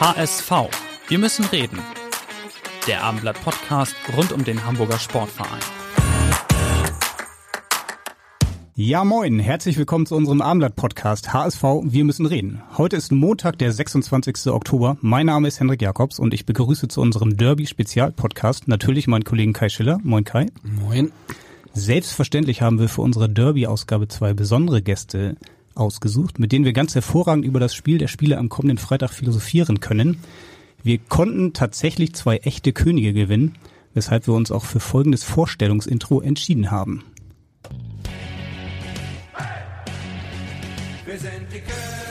HSV. Wir müssen reden. Der Abendblatt Podcast rund um den Hamburger Sportverein. Ja, moin. Herzlich willkommen zu unserem Abendblatt-Podcast HSV Wir müssen reden. Heute ist Montag, der 26. Oktober. Mein Name ist Henrik Jakobs und ich begrüße zu unserem Derby-Spezial-Podcast natürlich meinen Kollegen Kai Schiller. Moin Kai. Moin. Selbstverständlich haben wir für unsere Derby-Ausgabe zwei besondere Gäste ausgesucht, mit denen wir ganz hervorragend über das Spiel der Spiele am kommenden Freitag philosophieren können. Wir konnten tatsächlich zwei echte Könige gewinnen, weshalb wir uns auch für folgendes Vorstellungsintro entschieden haben. Wir sind die Könige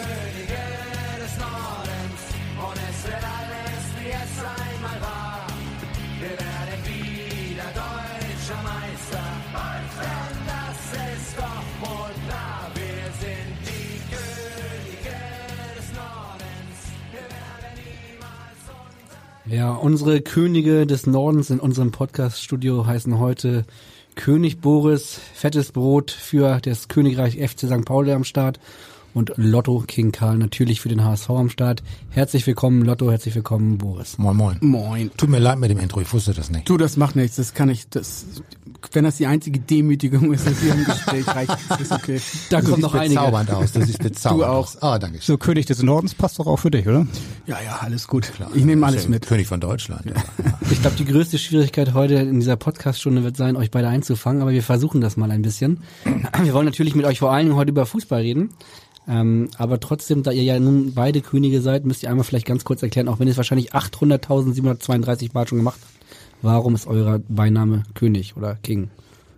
Ja, unsere Könige des Nordens in unserem Podcast-Studio heißen heute König Boris, fettes Brot für das Königreich FC St. Pauli am Start und Lotto King Karl natürlich für den HSV am Start. Herzlich willkommen Lotto, herzlich willkommen Boris. Moin, moin. Moin. Tut mir leid mit dem Intro, ich wusste das nicht. Du, das macht nichts, das kann ich, das, wenn das die einzige Demütigung ist, das hier im Gespräch reicht, ist okay. Da kommen siehst noch einige. bezaubernd aus, du siehst bezaubernd Du auch. aus. Ah, danke schön. So, König des Nordens passt doch auch für dich, oder? Ja, ja, alles gut. Ich nehme alles mit. König von Deutschland. Ja. Ich glaube, die größte Schwierigkeit heute in dieser Podcast-Stunde wird sein, euch beide einzufangen, aber wir versuchen das mal ein bisschen. Wir wollen natürlich mit euch vor allen Dingen heute über Fußball reden. Ähm, aber trotzdem, da ihr ja nun beide Könige seid, müsst ihr einmal vielleicht ganz kurz erklären, auch wenn ihr es wahrscheinlich 800.732 Mal schon gemacht habt, warum ist euer Beiname König oder King?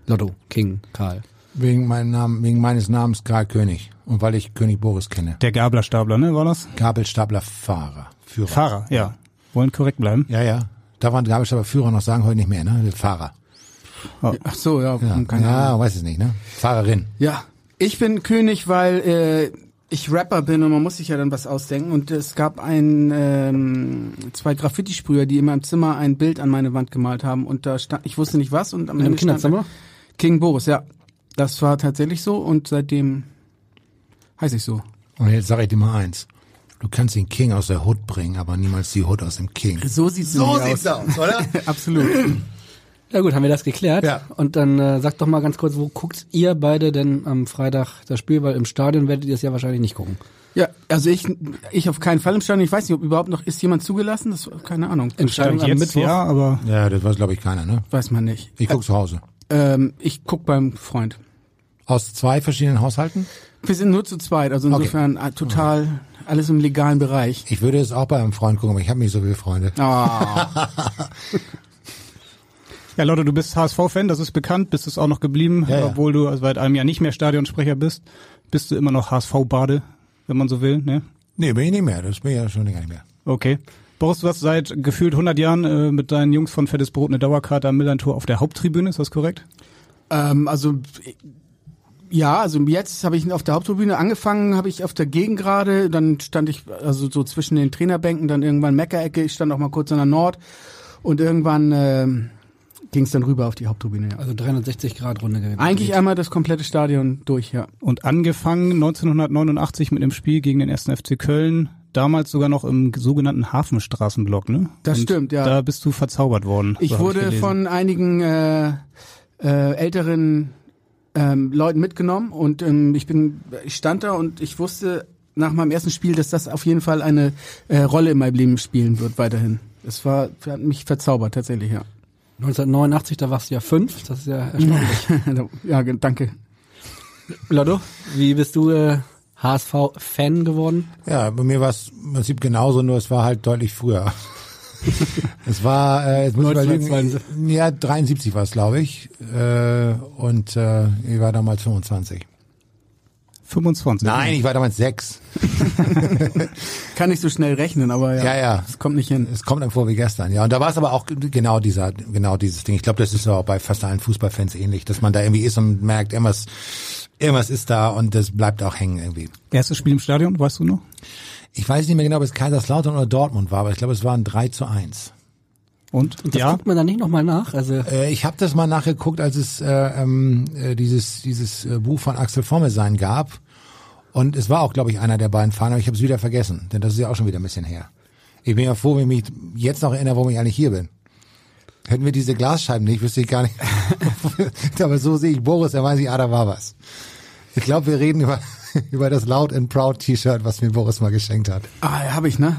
Lotto, King, Karl. Wegen, meinem Namen, wegen meines Namens Karl König und weil ich König Boris kenne. Der Gablerstapler, ne, war das? Gabelstapler Fahrer. Führer. Fahrer, ja. Wollen korrekt bleiben. Ja, ja. Da waren Gabelstapler Führer noch sagen heute nicht mehr, ne? Der Fahrer. Ach so, ja, Ja, keine ja Ahnung. weiß es nicht, ne? Fahrerin. Ja, ich bin König, weil äh, ich Rapper bin und man muss sich ja dann was ausdenken. Und es gab ein ähm, zwei Graffiti-Sprüher, die in meinem Zimmer ein Bild an meine Wand gemalt haben. Und da stand, ich wusste nicht was. Und am In Ende stand Kinderzimmer? King Boris, ja. Das war tatsächlich so und seitdem heiße ich so. Und jetzt sage ich dir mal eins. Du kannst den King aus der Hood bringen, aber niemals die Hood aus dem King. So sieht's nämlich aus. oder? Absolut. Ja gut, haben wir das geklärt. Ja. Und dann äh, sagt doch mal ganz kurz, wo guckt ihr beide denn am Freitag das Spiel? Weil im Stadion werdet ihr es ja wahrscheinlich nicht gucken. Ja, also ich, ich auf keinen Fall im Stadion. Ich weiß nicht, ob überhaupt noch, ist jemand zugelassen? Das, keine Ahnung. Entscheidung am Mittwoch. ja, aber Ja, das weiß glaube ich keiner, ne? Weiß man nicht. Ich guck zu Hause. Ähm, ich guck beim Freund. Aus zwei verschiedenen Haushalten? Wir sind nur zu zweit, also insofern äh, total alles im legalen Bereich. Ich würde es auch bei einem Freund gucken, aber ich habe nicht so viele Freunde. Ah, Ja, Lotte, du bist HSV-Fan, das ist bekannt, bist es auch noch geblieben, Ja, ja. obwohl du seit einem Jahr nicht mehr Stadionsprecher bist. Bist du immer noch HSV-Bade, wenn man so will, ne? Nee, bin ich nicht mehr. Das bin ich ja schon länger nicht mehr. Okay. Boris, du hast seit gefühlt 100 Jahren äh, mit deinen Jungs von Fettes Brot eine Dauerkarte am Millantor auf der Haupttribüne, ist das korrekt? ähm, also ja, also jetzt habe ich auf der Haupttribüne angefangen, habe ich auf der Gegengrade, dann stand ich also so zwischen den Trainerbänken, dann irgendwann Meckerecke, ich stand auch mal kurz an der Nord und irgendwann ähm, ging es dann rüber auf die Haupttribüne. Ja. Also 360 Grad Runde gewesen. Eigentlich einmal das komplette Stadion durch, ja. Und angefangen 1989 mit dem Spiel gegen den 1. FC Köln, damals sogar noch im sogenannten Hafenstraßenblock, ne? Das Und stimmt, ja. Da bist du verzaubert worden. Ich so wurde gelesen. von einigen äh, äh, älteren ähm, Leuten mitgenommen und ähm, ich bin, ich stand da und ich wusste nach meinem ersten Spiel, dass das auf jeden Fall eine äh, Rolle in meinem Leben spielen wird weiterhin. Es war hat mich verzaubert tatsächlich, ja. 1989, da warst du ja fünf, das ist ja erstaunlich. ja, danke. Lotto, wie bist du äh, HSV-Fan geworden? Ja, bei mir war es im Prinzip genauso, nur es war halt deutlich früher. es war, äh, jetzt muss ich überlegen, 1972. ja, 73 war es, glaube ich. Äh, und äh, ich war damals 25. 25. Nein, ich war damals sechs. Kann nicht so schnell rechnen, aber ja, Ja, ja. es kommt nicht hin. Es kommt einem vor wie gestern, ja. Und da war es aber auch genau dieser, genau dieses Ding. Ich glaube, das ist auch bei fast allen Fußballfans ähnlich, dass man da irgendwie ist und merkt, irgendwas, irgendwas ist da und das bleibt auch hängen irgendwie. Erstes Spiel im Stadion, weißt du noch? Ich weiß nicht mehr genau, ob es Kaiserslautern oder Dortmund war, aber ich glaube, es war ein 3 zu 1. Und? Und das ja. guckt man dann nicht nochmal nach. Also Äh, ich habe das mal nachgeguckt, als es äh, ähm, äh, dieses dieses äh, Buch von Axel Formelsein gab. Und es war auch, glaube ich, einer der beiden Fahrer, aber ich habe es wieder vergessen, denn das ist ja auch schon wieder ein bisschen her. Ich bin ja froh, wenn ich mich jetzt noch erinnere, warum ich eigentlich hier bin. Hätten wir diese Glasscheiben nicht, wüsste ich gar nicht. aber so sehe ich Boris, da weiß ich, ah, da war was. Ich glaube, wir reden über, über das Loud and Proud T-Shirt, was mir Boris mal geschenkt hat. Ah, ja, habe ich, ne?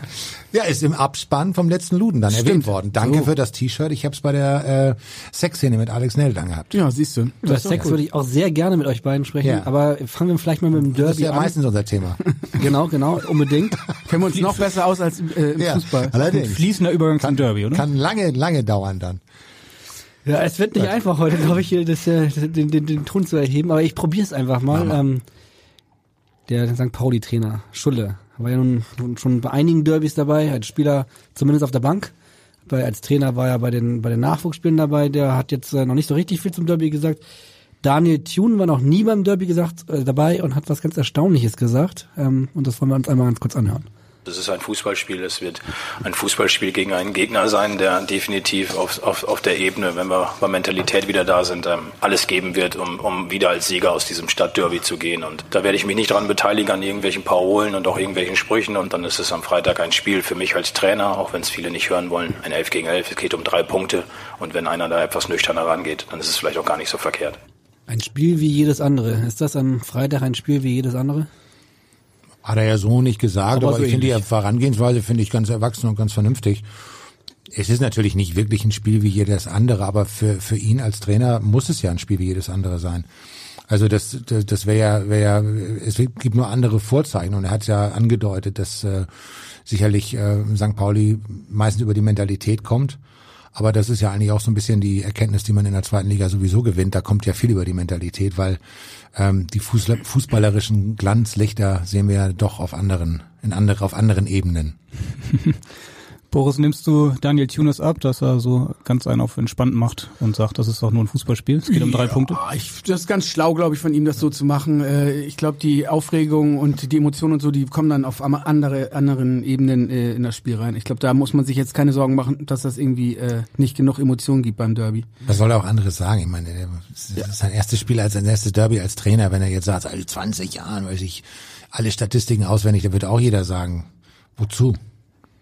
Ja, ist im Abspann vom letzten Luden dann erwähnt Stimmt. worden. Danke So. für das T-Shirt. Ich habe es bei der äh, Sexszene mit Alex Nell dann gehabt. Ja, siehst du. über Sex würde ich auch sehr gerne mit euch beiden sprechen, Ja. aber fangen wir vielleicht mal mit dem Das ist Derby ja an. meistens unser Thema. Genau, genau, unbedingt. Kennen wir uns noch besser aus als äh, im ja, Fußball. allerdings. Fließender Übergang zum Derby, oder? Kann lange, lange dauern dann. Ja, es wird nicht einfach heute, glaube ich, hier das, äh, den, den, den Ton zu erheben, aber ich probiere es einfach mal. Ähm, der St. Pauli-Trainer, Schulle, war ja nun, schon bei einigen Derbys dabei, als Spieler zumindest auf der Bank. Bei, als Trainer war er bei den, bei den Nachwuchsspielen dabei, der hat jetzt äh, noch nicht so richtig viel zum Derby gesagt. Daniel Thune war noch nie beim Derby gesagt, äh, dabei und hat was ganz Erstaunliches gesagt. Ähm, und das wollen wir uns einmal ganz kurz anhören. Das ist ein Fußballspiel. Es wird ein Fußballspiel gegen einen Gegner sein, der definitiv auf, auf, auf der Ebene, wenn wir bei Mentalität wieder da sind, ähm, alles geben wird, um, um wieder als Sieger aus diesem Stadtderby zu gehen. Und da werde ich mich nicht dran beteiligen an irgendwelchen Parolen und auch irgendwelchen Sprüchen. Und dann ist es am Freitag ein Spiel für mich als Trainer, auch wenn es viele nicht hören wollen. Ein 11 gegen 11. Es geht um drei Punkte. Und wenn einer da etwas nüchterner rangeht, dann ist es vielleicht auch gar nicht so verkehrt. Ein Spiel wie jedes andere. Ist das am Freitag ein Spiel wie jedes andere? Hat er ja so nicht gesagt, Aber aber, so ich finde die. Herangehensweise finde ich ganz erwachsen und ganz vernünftig. Es ist natürlich nicht wirklich ein Spiel wie jedes andere, aber für, für ihn als Trainer muss es ja ein Spiel wie jedes andere sein. Also das, das, das wäre ja, wäre ja, es gibt nur andere Vorzeichen und er hat ja angedeutet, dass äh, sicherlich äh, St. Pauli meistens über die Mentalität kommt. Aber das ist ja eigentlich auch so ein bisschen die Erkenntnis, die man in der zweiten Liga sowieso gewinnt. Da kommt ja viel über die Mentalität, weil ähm, die Fußla- fußballerischen Glanzlichter sehen wir ja doch auf anderen, in andere, auf anderen Ebenen. Boris, nimmst du Daniel Tunes ab, dass er so ganz einen auf entspannt macht und sagt, das ist doch nur ein Fußballspiel, es geht um drei Punkte? Ah, Ich, das ist ganz schlau, glaube ich, von ihm, das so zu machen. Äh, Ich glaube, die Aufregung und die Emotionen und so, die kommen dann auf andere anderen Ebenen äh, in das Spiel rein. Ich glaube, da muss man sich jetzt keine Sorgen machen, dass das irgendwie äh, nicht genug Emotionen gibt beim Derby. Was soll er auch anderes sagen? Ich meine, das ist sein erstes Spiel als sein erstes Derby als Trainer. Wenn er jetzt sagt, seit 20 Jahren weiß ich alle Statistiken auswendig, da wird auch jeder sagen, wozu?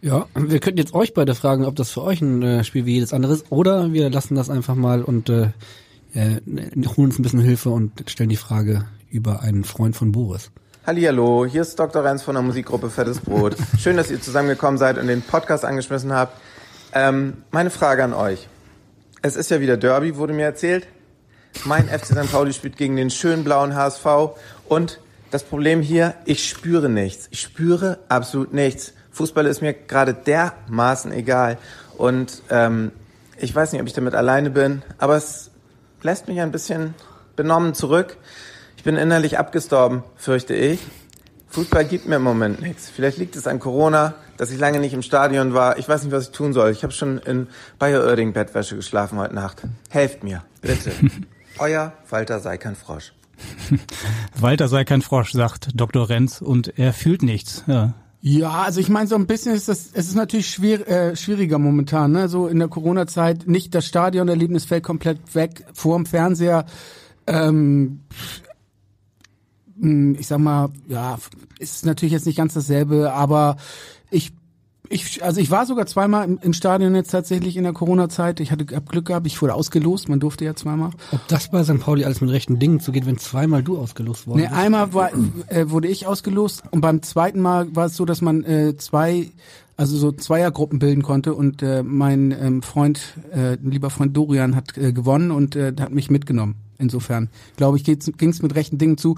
Ja, wir könnten jetzt euch beide fragen, ob das für euch ein äh, Spiel wie jedes andere ist, oder wir lassen das einfach mal und äh, äh, holen uns ein bisschen Hilfe und stellen die Frage über einen Freund von Boris. Hallihallo, hier ist Dr. Renz von der Musikgruppe Fettes Brot. Schön, dass ihr zusammengekommen seid und den Podcast angeschmissen habt. Ähm, meine Frage an euch. Es ist ja wieder Derby, wurde mir erzählt. Mein FC St. Pauli spielt gegen den schönen blauen HSV und das Problem hier, ich spüre nichts. Ich spüre absolut nichts. Fußball ist mir gerade dermaßen egal und ähm, ich weiß nicht, ob ich damit alleine bin, aber es lässt mich ein bisschen benommen zurück. Ich bin innerlich abgestorben, fürchte ich. Fußball gibt mir im Moment nichts. Vielleicht liegt es an Corona, dass ich lange nicht im Stadion war. Ich weiß nicht, was ich tun soll. Ich habe schon in Bayer Oerding Bettwäsche geschlafen heute Nacht. Helft mir, bitte. Euer Walter sei kein Frosch. Walter sei kein Frosch, sagt Dr. Renz und er fühlt nichts. Ja. Ja, also ich meine, so ein bisschen ist das, es ist natürlich schwer, äh, schwieriger momentan, ne? So in der Corona-Zeit nicht das Stadionerlebnis fällt komplett weg, vor dem Fernseher, ähm, mh, ich sag mal, ja, ist natürlich jetzt nicht ganz dasselbe, aber ich ich, also ich war sogar zweimal im, im Stadion jetzt tatsächlich in der Corona-Zeit. Ich hatte hab Glück gehabt, ich wurde ausgelost, man durfte ja zweimal. Ob das bei St. Pauli alles mit rechten Dingen zugeht, wenn zweimal du ausgelost worden Nee, bist? einmal war, äh, wurde ich ausgelost und beim zweiten Mal war es so, dass man äh, zwei, also so Zweiergruppen bilden konnte und äh, mein ähm, Freund, äh, lieber Freund Dorian hat äh, gewonnen und äh, hat mich mitgenommen. Insofern, glaube ich, ging es mit rechten Dingen zu.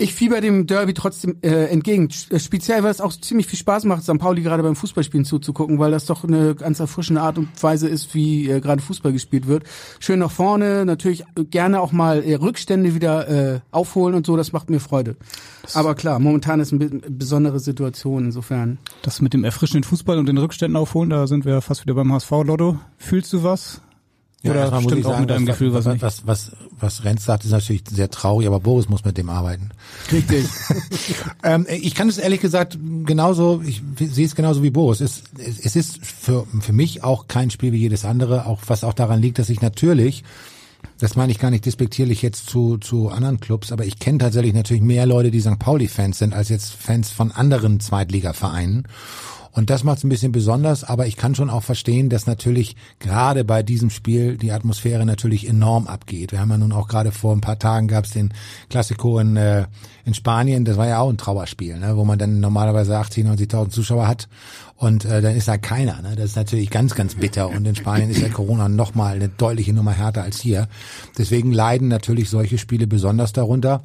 Ich fieber dem Derby trotzdem äh, entgegen. Speziell, weil es auch ziemlich viel Spaß macht, St. Pauli gerade beim Fußballspielen zuzugucken, weil das doch eine ganz erfrischende Art und Weise ist, wie äh, gerade Fußball gespielt wird. Schön nach vorne, natürlich gerne auch mal äh, Rückstände wieder äh, aufholen und so, das macht mir Freude. Aber klar, momentan ist eine be- besondere Situation insofern. Das mit dem erfrischenden Fußball und den Rückständen aufholen, da sind wir fast wieder beim HSV-Lotto. Fühlst du was? Oder erstmal muss stimmt ich auch sagen, mit deinem Gefühl was was, was, was, was Renz sagt, ist natürlich sehr traurig, aber Boris muss mit dem arbeiten. Richtig. ähm, ich kann es ehrlich gesagt genauso, ich sehe es genauso wie Boris. Es, es, es ist für, für mich auch kein Spiel wie jedes andere, auch was auch daran liegt, dass ich natürlich, das meine ich gar nicht despektierlich jetzt zu, zu anderen Clubs, aber ich kenne tatsächlich natürlich mehr Leute, die St. Pauli-Fans sind, als jetzt Fans von anderen Zweitligavereinen. Und das macht es ein bisschen besonders, aber ich kann schon auch verstehen, dass natürlich gerade bei diesem Spiel die Atmosphäre natürlich enorm abgeht. Wir haben ja nun auch gerade vor ein paar Tagen gab es den Klassiko in, äh, in Spanien, das war ja auch ein Trauerspiel, ne, wo man dann normalerweise 80, 90.000 Zuschauer hat und äh, dann ist da keiner. Ne? Das ist natürlich ganz, ganz bitter und in Spanien ist ja Corona nochmal eine deutliche Nummer härter als hier. Deswegen leiden natürlich solche Spiele besonders darunter.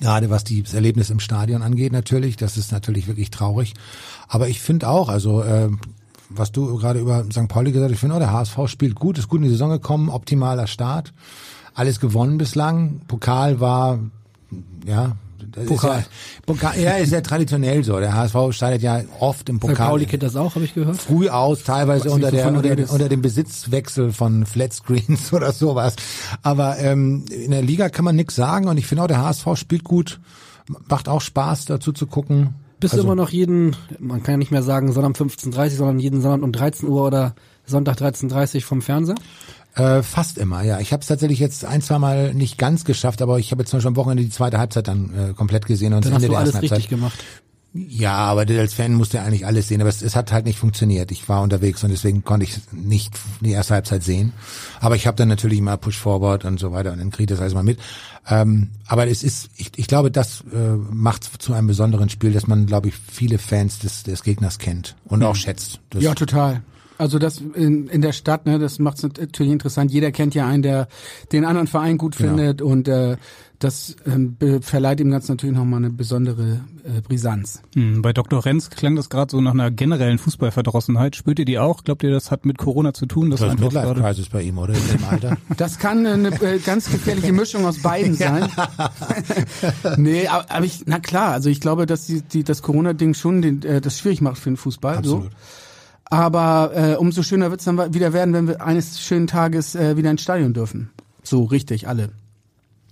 Gerade was das Erlebnis im Stadion angeht natürlich, das ist natürlich wirklich traurig. Aber ich finde auch, also äh, was du gerade über St. Pauli gesagt hast, ich finde auch, der HSV spielt gut, ist gut in die Saison gekommen, optimaler Start, alles gewonnen bislang. Pokal war, ja, das Pokal. Ist ja, Pokal, ja, ist ja traditionell so. Der HSV steidet ja oft im Pokal Pauli kennt das auch, habe ich gehört. früh aus, teilweise unter, der, unter, unter dem Besitzwechsel von Flatscreens oder sowas. Aber ähm, in der Liga kann man nichts sagen und ich finde auch, der HSV spielt gut, macht auch Spaß dazu zu gucken. Bist Also- du immer noch jeden, man kann ja nicht mehr sagen Sonntag 15.30 sondern jeden Sonntag um 13 Uhr oder Sonntag 13.30 vom Fernseher? Äh, fast immer, ja. Ich habe es tatsächlich jetzt ein, zwei Mal nicht ganz geschafft, aber ich habe jetzt zum Beispiel am Wochenende die zweite Halbzeit dann äh, komplett gesehen und Dann das hast Ende du der alles ersten richtig Halbzeit. gemacht. Ja, aber als Fan musste ja eigentlich alles sehen, aber es, es hat halt nicht funktioniert. Ich war unterwegs und deswegen konnte ich nicht die erste Halbzeit sehen. Aber ich habe dann natürlich mal Push Forward und so weiter und dann kriege ich das alles mal mit. Ähm, aber es ist, ich, ich glaube, das äh, macht zu einem besonderen Spiel, dass man, glaube ich, viele Fans des, des Gegners kennt und auch schätzt. Das, Ja, total. Also das in, in der Stadt, ne, das macht es natürlich interessant. Jeder kennt ja einen, der den anderen Verein gut Genau. findet und äh, das ähm, verleiht ihm ganz natürlich nochmal eine besondere äh, Brisanz. Hm, bei Dr. Renz klang das gerade so nach einer generellen Fußballverdrossenheit. Spürt ihr die auch? Glaubt ihr, das hat mit Corona zu tun? dass das ist einfach Midlife gerade- Crisis bei ihm, oder? In dem Alter. Das kann eine äh, ganz gefährliche Mischung aus beiden sein. nee, aber, aber ich, na klar, also ich glaube, dass die, die das Corona-Ding schon den, äh, das schwierig macht für den Fußball. Absolut. So. Aber äh, umso schöner wird's dann wieder werden, wenn wir eines schönen Tages äh, wieder ins Stadion dürfen. So richtig, alle.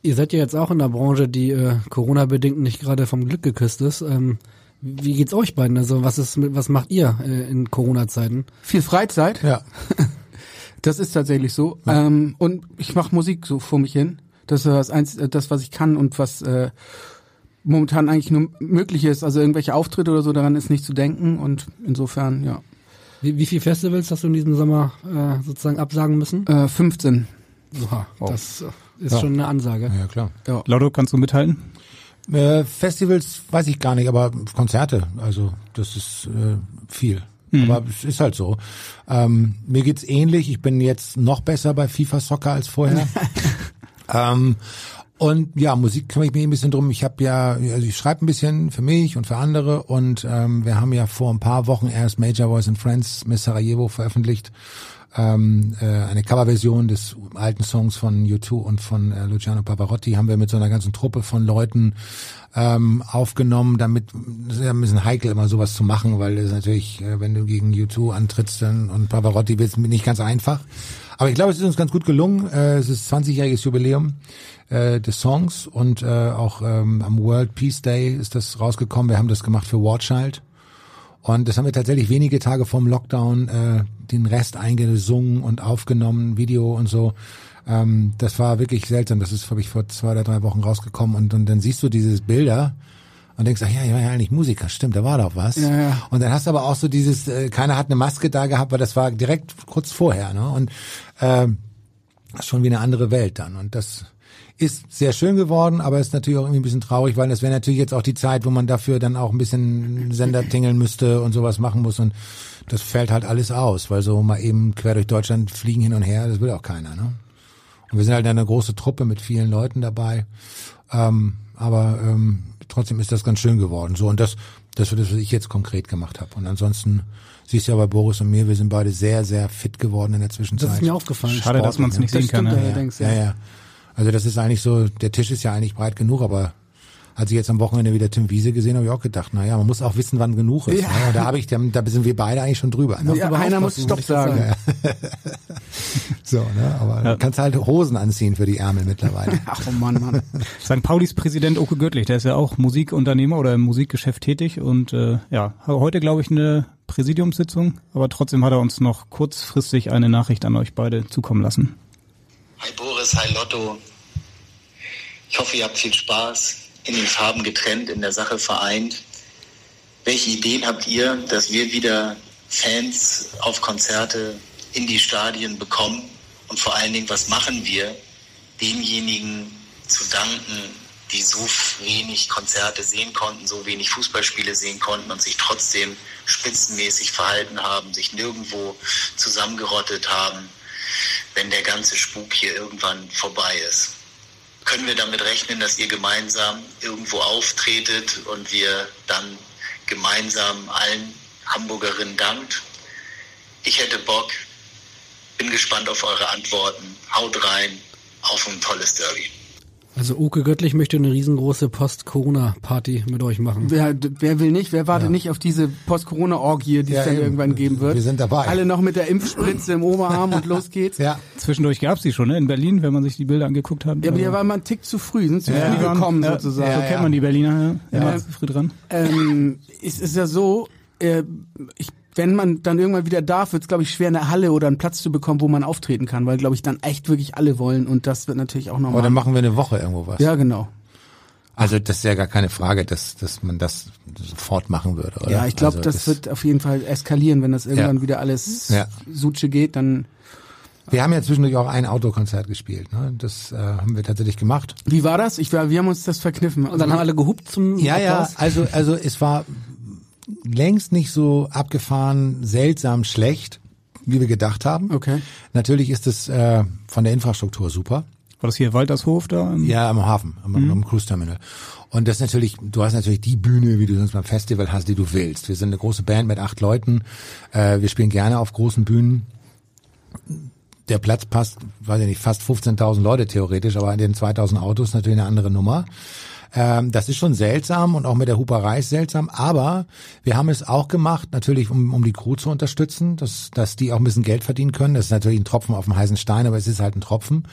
Ihr seid ja jetzt auch in der Branche, die äh, Corona-bedingt nicht gerade vom Glück geküsst ist. Ähm, wie geht's euch beiden? Also was ist mit, was macht ihr äh, in Corona-Zeiten? Viel Freizeit, Ja. das ist tatsächlich so. Ähm, und ich mache Musik so vor mich hin. Das ist das, eins, äh, das, was ich kann und was äh, momentan eigentlich nur möglich ist. Also irgendwelche Auftritte oder so, daran ist nicht zu denken. Und insofern, ja. Wie, wie viele Festivals hast du in diesem Sommer äh, sozusagen absagen müssen? Äh, 15. Oha, das äh, ist Ja. schon eine Ansage. Ja, klar. Laudo, kannst du mithalten? Äh, Festivals weiß ich gar nicht, aber Konzerte, also das ist äh, viel. Aber es ist halt so. Ähm, mir geht's ähnlich. Ich bin jetzt noch besser bei FIFA Soccer als vorher. ähm, und ja, Musik kümmere ich mich ein bisschen drum. Ich habe ja, also ich schreibe ein bisschen für mich und für andere und ähm, wir haben ja vor ein paar Wochen erst Major Voice and Friends Miss Sarajevo veröffentlicht. Ähm, äh, eine Coverversion des alten Songs von U2 und von äh, Luciano Pavarotti haben wir mit so einer ganzen Truppe von Leuten ähm, aufgenommen, damit das ist ja ein bisschen heikel immer sowas zu machen, weil es natürlich, äh, wenn du gegen U2 antrittst dann, und Pavarotti wird es nicht ganz einfach. Aber ich glaube, es ist uns ganz gut gelungen. Äh, es ist 20-jähriges Jubiläum äh, des Songs und äh, auch ähm, am World Peace Day ist das rausgekommen. Wir haben das gemacht für War Child. Und das haben wir tatsächlich wenige Tage vorm Lockdown äh, den Rest eingesungen und aufgenommen, Video und so. Ähm, das war wirklich seltsam. Das ist, glaube ich, vor zwei oder drei Wochen rausgekommen. Und, und dann siehst du dieses Bilder und denkst, ach ja, ich war ja eigentlich Musiker, stimmt, da war doch was. Ja, ja. Und dann hast du aber auch so dieses, äh, keiner hat eine Maske da gehabt, weil das war direkt kurz vorher. Ne? Und ähm, das ist schon wie eine andere Welt dann. Und das ist sehr schön geworden, aber ist natürlich auch irgendwie ein bisschen traurig, weil das wäre natürlich jetzt auch die Zeit, wo man dafür dann auch ein bisschen Sender tingeln müsste und sowas machen muss. Und das fällt halt alles aus, weil so mal eben quer durch Deutschland fliegen hin und her, das will auch keiner. Ne? Und wir sind halt eine große Truppe mit vielen Leuten dabei. Ähm, aber ähm, trotzdem ist das ganz schön geworden. So und das, das wird das, was ich jetzt konkret gemacht habe. Und ansonsten siehst du ja bei Boris und mir, wir sind beide sehr, sehr fit geworden in der Zwischenzeit. Das ist mir aufgefallen. Schade, dass man es nicht sehen kann. Ne? allerdings, ja, ja. Also das ist eigentlich so, der Tisch ist ja eigentlich breit genug, aber als ich jetzt am Wochenende wieder Tim Wiese gesehen habe, habe ich auch gedacht, naja, man muss auch wissen, wann genug ist. Ja. Ne? Da habe ich, da da sind wir beide eigentlich schon drüber. Ne? Ja, einer muss Stopp sagen. sagen. So, ne? Aber Ja. du kannst halt Hosen anziehen für die Ärmel mittlerweile. Ach oh Mann, Mann. St. Paulis Präsident Oke Göttlich, der ist ja auch Musikunternehmer oder im Musikgeschäft tätig und äh, ja, heute glaube ich eine Präsidiumssitzung, aber trotzdem hat er uns noch kurzfristig eine Nachricht an euch beide zukommen lassen. Hi Boris, hi Lotto. Ich hoffe, ihr habt viel Spaß, in den Farben getrennt, in der Sache vereint. Welche Ideen habt ihr, dass wir wieder Fans auf Konzerte in die Stadien bekommen? Und vor allen Dingen, was machen wir, denjenigen zu danken, die so wenig Konzerte sehen konnten, so wenig Fußballspiele sehen konnten und sich trotzdem spitzenmäßig verhalten haben, sich nirgendwo zusammengerottet haben, wenn der ganze Spuk hier irgendwann vorbei ist. Können wir damit rechnen, dass ihr gemeinsam irgendwo auftretet und wir dann gemeinsam allen Hamburgerinnen dankt? Ich hätte Bock, bin gespannt auf eure Antworten. Haut rein, auf ein tolles Derby. Also Oke Göttlich möchte eine riesengroße Post-Corona-Party mit euch machen. Wer, wer will nicht, wer wartet nicht auf diese Post-Corona-Orgie, die Ja, es dann eben. irgendwann geben wird? Wir sind dabei. Alle noch mit der Impfspritze im Oberarm und los geht's. ja. Zwischendurch gab es die schon, ne? In Berlin, wenn man sich die Bilder angeguckt hat. Ja, aber hier war man einen Tick zu früh, sind zu Ja, früh gekommen ja, sozusagen. So Ja, kennt man die Berliner, ja. Immer Ja. zu früh dran. Ähm, es ist ja so, äh, ich, wenn man dann irgendwann wieder darf, wird es, glaube ich, schwer, eine Halle oder einen Platz zu bekommen, wo man auftreten kann, weil, glaube ich, dann echt wirklich alle wollen und das wird natürlich auch Aber nochmal. dann machen wir eine Woche irgendwo was. Ja, genau. Also das ist ja gar keine Frage, dass, dass man das sofort machen würde, oder? Ja, ich glaube, also das, wird auf jeden Fall eskalieren, wenn das irgendwann Ja. wieder alles Ja. Suche geht, dann. Wir haben ja zwischendurch auch ein Autokonzert gespielt. Ne? Das äh, haben wir tatsächlich gemacht. Wie war das? Ich war, wir haben uns das verkniffen. Und dann haben alle gehupt zum Ja, ja, Applaus. also, also es war längst nicht so abgefahren, seltsam schlecht, wie wir gedacht haben. Okay. Natürlich ist es äh, von der Infrastruktur super. War das hier Waltershof da? Ja, am Hafen, am, am Cruise Terminal. Und das ist natürlich, du hast natürlich die Bühne, wie du sonst beim Festival hast, die du willst. Wir sind eine große Band mit acht Leuten. Äh, wir spielen gerne auf großen Bühnen. Der Platz passt, weiß ich nicht, fast 15.000 Leute theoretisch, aber an den 2.000 Autos natürlich eine andere Nummer. Ähm, das ist schon seltsam und auch mit der Huperei ist seltsam, aber wir haben es auch gemacht, natürlich um, um die Crew zu unterstützen, dass, dass die auch ein bisschen Geld verdienen können. Das ist natürlich ein Tropfen auf dem heißen Stein, aber es ist halt ein Tropfen.